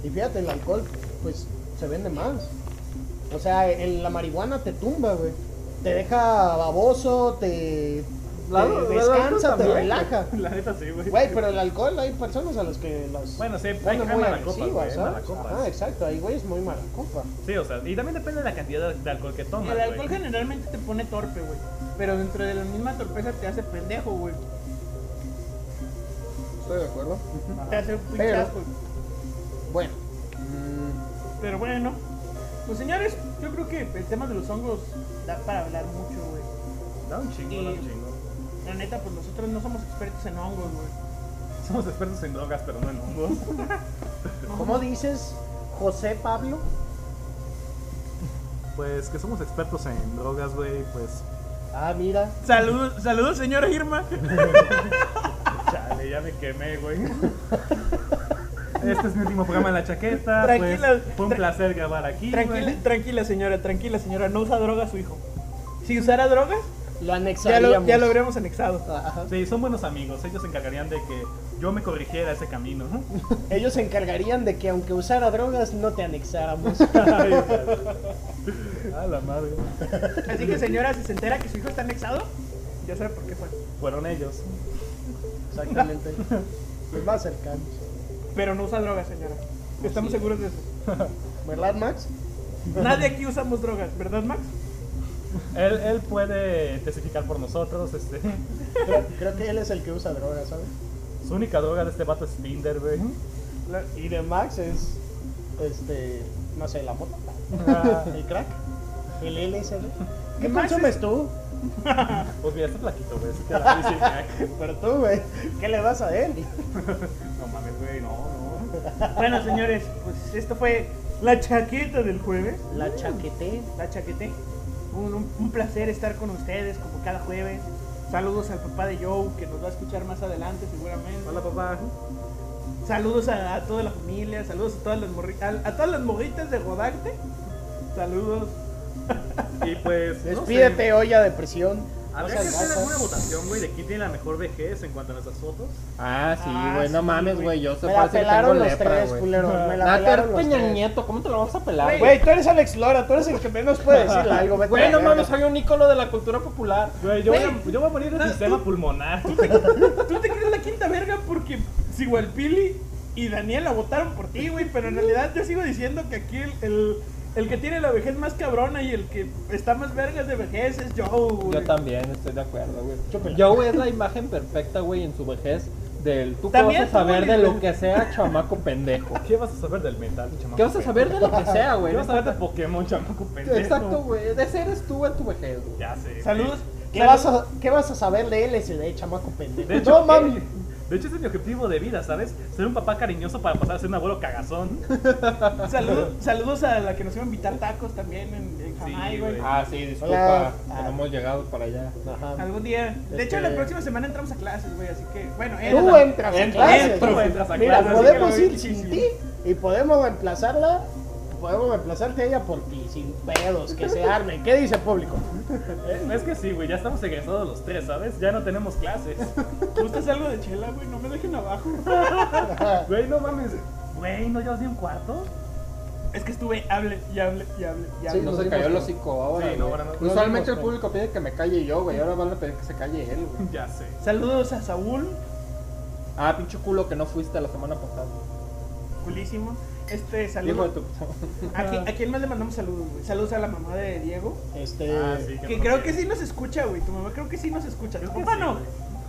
Y fíjate, el alcohol, pues, se vende más. O sea, el- la marihuana te tumba, güey. Te deja baboso, te, La- te la- la- descansa, te también. relaja. La neta sí, güey. Güey, pero el alcohol hay personas a las que las Bueno, sí, hay- muy malacopas. Ajá, exacto, hay güeyes muy mala copa. Sí, o sea, y también depende de la cantidad de alcohol que tomas. El alcohol generalmente te pone torpe, güey. Pero dentro de la misma torpeza te hace pendejo, güey. Estoy de acuerdo. Te hace un Pero- pinchazo. Bueno. Pero bueno. Pues señores, yo creo que el tema de los hongos da para hablar mucho, güey. Da un chingo, da un chingo. La neta, pues nosotros no somos expertos en hongos, güey. Somos expertos en drogas, pero no en hongos. ¿Cómo dices, José Pablo? Pues que somos expertos en drogas, güey, pues. Ah, mira. Saludos, saludos, señora Irma. Chale, ya me quemé, güey. Este es mi último programa en la chaqueta. Tranquila, pues, fue un tra- placer grabar aquí. Tranquila, güey. tranquila, señora, tranquila, señora. No usa drogas su hijo. Si usara drogas, Lo ya anexaríamos. lo, ya lo habríamos anexado. Ajá. Sí, son buenos amigos. Ellos se encargarían de que yo me corrigiera ese camino. ¿no? Ellos se encargarían de que aunque usara drogas no te anexáramos. A la madre. Así que, señora, si se entera que su hijo está anexado, ya sabe por qué fue. Fueron ellos. Exactamente. Los más cercanos. Pero no usa drogas, señora. Estamos seguros de eso. ¿Verdad, Max? Nadie aquí usamos drogas, ¿verdad, Max? Él, él puede testificar por nosotros. Este. Creo, creo que él es el que usa drogas, ¿sabes? Su única droga de este vato es Tinder, güey. Y de Max es, este, no sé, la mota. El crack. El LSD. ¿Qué Max consumes tú? Pues mira, está flaquito, güey. Que la crack. Pero tú, güey, ¿qué le das a él? No mames, güey, no, no. Bueno, señores, pues esto fue la chaqueta del jueves. La chaqueté. La chaquete. Un, un- un placer estar con ustedes como cada jueves. Saludos al papá de Joe que nos va a escuchar más adelante seguramente. Hola, papá. Saludos a, a toda la familia, saludos a todas las morritas, a, a todas las morritas de Rodarte. Saludos. Y pues. no Despídete, sé, olla de presión. Habría No que hacer alguna votación, güey, de quién tiene la mejor vejez en cuanto a nuestras fotos. Ah, sí, Ah, güey, no sí, mames, güey. Yo sé Me la pelaron los lepra, tres, culero. Me la Nada, pelaron los Peña tres. Nieto, ¿cómo te lo vas a pelar, güey? Tú eres Alex Lora, tú eres el que menos puede decir algo. Güey, no la mames, soy un ícono de la cultura popular. Güey, yo, voy Güey. a, yo voy a morir de sistema pulmonar. Tú te crees la quinta verga porque Sigualpili y Daniela votaron por ti, güey. Pero en realidad yo sigo diciendo que aquí el, el, el que tiene la vejez más cabrona y el que está más vergas de vejez es Joe, güey. Yo también estoy de acuerdo, güey. Chúpela. Joe es la imagen perfecta, güey, en su vejez del tú qué También vas a saber de lo que sea chamaco pendejo. ¿Qué vas a saber del metal, chamaco? ¿Qué vas a saber de lo que sea, güey? ¿Qué vas a saber de Pokémon, chamaco pendejo? Exacto, güey. De ese eres tú en tu vejez, güey. Ya sé. Saludos. ¿Qué vas, a, ¿Qué vas a saber de LSD, chamaco pendejo? De hecho, no, mami. De hecho, ese es mi objetivo de vida, ¿sabes? Ser un papá cariñoso para pasar a ser un abuelo cagazón. Saludos, saludos a la que nos iba a invitar tacos también en, en Jamaica, güey. Ah, sí, disculpa. Hola. que no hemos llegado para allá. Ajá. Algún día. De hecho, Este- la próxima semana entramos a clases, güey. Así que, bueno, Tú entra. entras a Entra, clases. entro, güey. entras a Mira, clases, podemos así que lo ir sin sí, ti y podemos reemplazarla. Podemos reemplazarte a ella por ti, sin pedos, que se arme. ¿Qué dice el público? Eh, Es que sí, güey, ya estamos egresados los tres, ¿sabes? Ya no tenemos clases. ¿Gustas algo de chela, güey? No me dejen abajo. Güey, no mames. Güey, ¿no llevas ni un cuarto? Es que estuve, hable y hable y hable y Sí, hable. No nos se cayó el hocico ahora. Sí, no, no. Usualmente el público pide que me calle yo, güey. Ahora van a pedir que se calle él, güey. Ya sé. Saludos a Saúl, Ah, pinche culo que no fuiste la semana pasada. culísimo. Este, Hijo de saludos. tu puta. ¿A, quién- a quién más le mandamos saludos, güey? Saludos a la mamá de Diego. Este. Ah, sí, Que creo que sí nos escucha, güey. Tu mamá creo que sí nos escucha. Tu papá sí, no.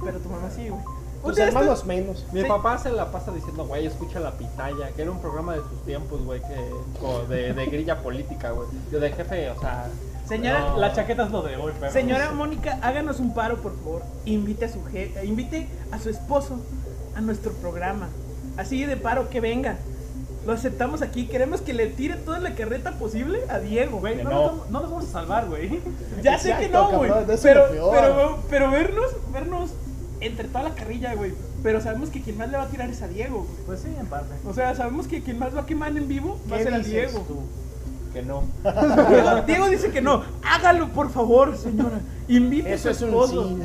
Pero tu mamá sí, güey. Tus hermanos menos. Mi Sí. papá se la pasa diciendo, güey, escucha la pitaya, que era un programa de sus tiempos, güey, que de, de grilla política, güey. Yo de jefe, o sea. Señora, no. La chaqueta es lo de hoy, pero. Señora Mónica, háganos un paro, por favor. Invite a su je- invite a su esposo a nuestro programa. así de paro que venga. Lo aceptamos aquí, queremos que le tire toda la carreta posible a Diego. Güey, no, no. nos vamos- no nos vamos a salvar, güey. Ya sé que no, güey. es Pero, pero, pero vernos, vernos entre toda la carrilla, güey. Pero sabemos que quien más le va a tirar es a Diego, güey. Pues sí, en parte. O sea, sabemos que quien más va a quemar en vivo va a ¿Qué ser a Diego. tú? Que no. Diego, Diego dice que no. Hágalo, por favor, señora. Invite Eso a es su un esposo. sí.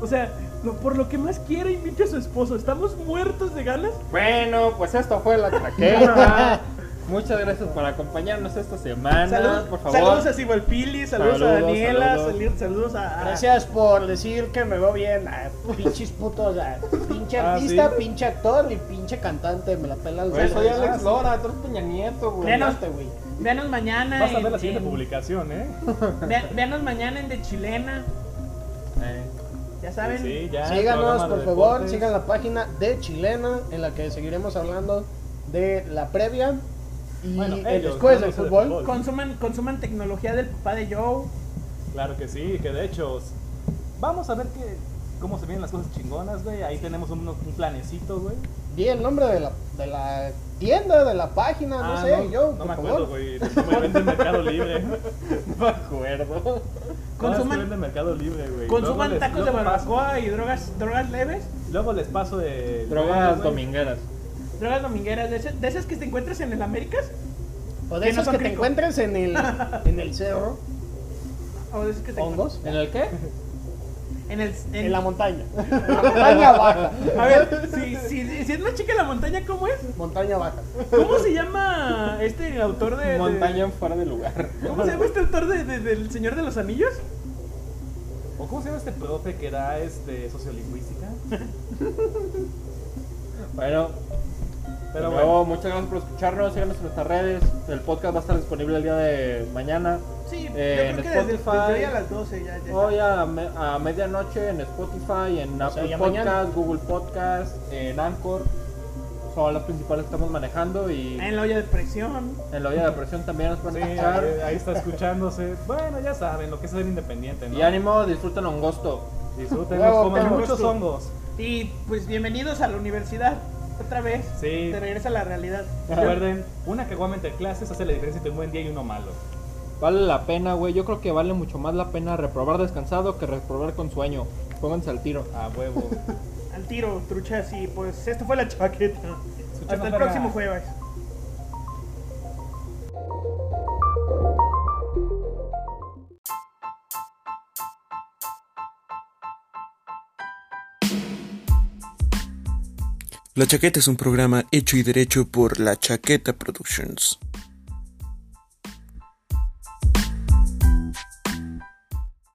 O sea, lo- por lo que más quiera, invite a su esposo. Estamos muertos de ganas. Bueno, pues esto fue la chaqueta. Muchas gracias por acompañarnos esta semana. Saludos, por favor. saludos a Sibalpili, saludos, a Saludos, Daniela, saludos. a. a- Gracias por decir que me veo bien. Ah, pinches putos. ah, pinche Ah, artista, sí. pinche actor y pinche cantante. Me la pelan los Güey, soy. Alex Lora, tú eres Peña Nieto, güey. Veanos, güey. véanos mañana. Vas a en- ver la siguiente en- publicación, ¿eh? vea- véanos mañana en De Chilena. Eh, Ya saben. Sí, ya. Síganos, por de favor. deportes. Sigan la página de Chilena en la que seguiremos hablando de la previa y Bueno, el ellos, después no del sé de fútbol. fútbol. Consuman, consuman tecnología del papá de Joe. Claro que sí, que de hecho. Vamos a ver que, cómo se vienen las cosas chingonas, güey. Ahí tenemos un, un planecito, güey. Di el nombre de la, de la tienda, de la página, no Ah, sé, yo, no por me favor. acuerdo, güey. Me vende en Mercado Libre. no me acuerdo. Consuman- en Mercado Libre, güey. Consuman Luego les- tacos de barbacoa y drogas, drogas leves. paso- Luego les paso de. Drogas güey. domingueras. Drogas domingueras, de, esas- de esas que te encuentras en el Américas. O de Que no que te crico. encuentres en el, en el cerro, O de esas que te hongos, ¿En el qué? En el. en- en la montaña. En la montaña baja. A ver, si, si, si es más chica la montaña, ¿cómo es? Montaña baja. ¿Cómo se llama este autor de. de- Montaña fuera de lugar. ¿Cómo se llama este autor de, de- del Señor de los Anillos? ¿O cómo se llama este profe que da este sociolingüística? Bueno, Pero bueno. muchas gracias por escucharnos. Síganos en nuestras redes. El podcast va a estar disponible el día de mañana. Sí, Eh, yo en creo que desde, Spotify. desde hoy a las 12 ya. ya Hoy a, me- a medianoche en Spotify, en sea, Apple ya Podcast, mañana. Google Podcast, en Anchor. Son las principales que estamos manejando y En la olla de presión. en la olla de presión también nos Sí, pueden escuchar. ahí, ahí está escuchándose. Bueno, ya saben lo que es ser independiente, ¿no? Y ánimo, disfruten un gusto. Disfruten, coman muchos hongos. Y pues bienvenidos a la universidad. Otra vez. Sí. Te regresa a la realidad. Recuerden, una caguama entre clases hace la diferencia entre un buen día y uno malo. Vale la pena, güey. Yo creo que vale mucho más la pena reprobar descansado que reprobar con sueño. Pónganse al tiro. A huevo. Al tiro, truchas. Y pues esto fue la chaqueta. Hasta el próximo jueves. La Chaqueta es un programa hecho y derecho por La Chaqueta Productions.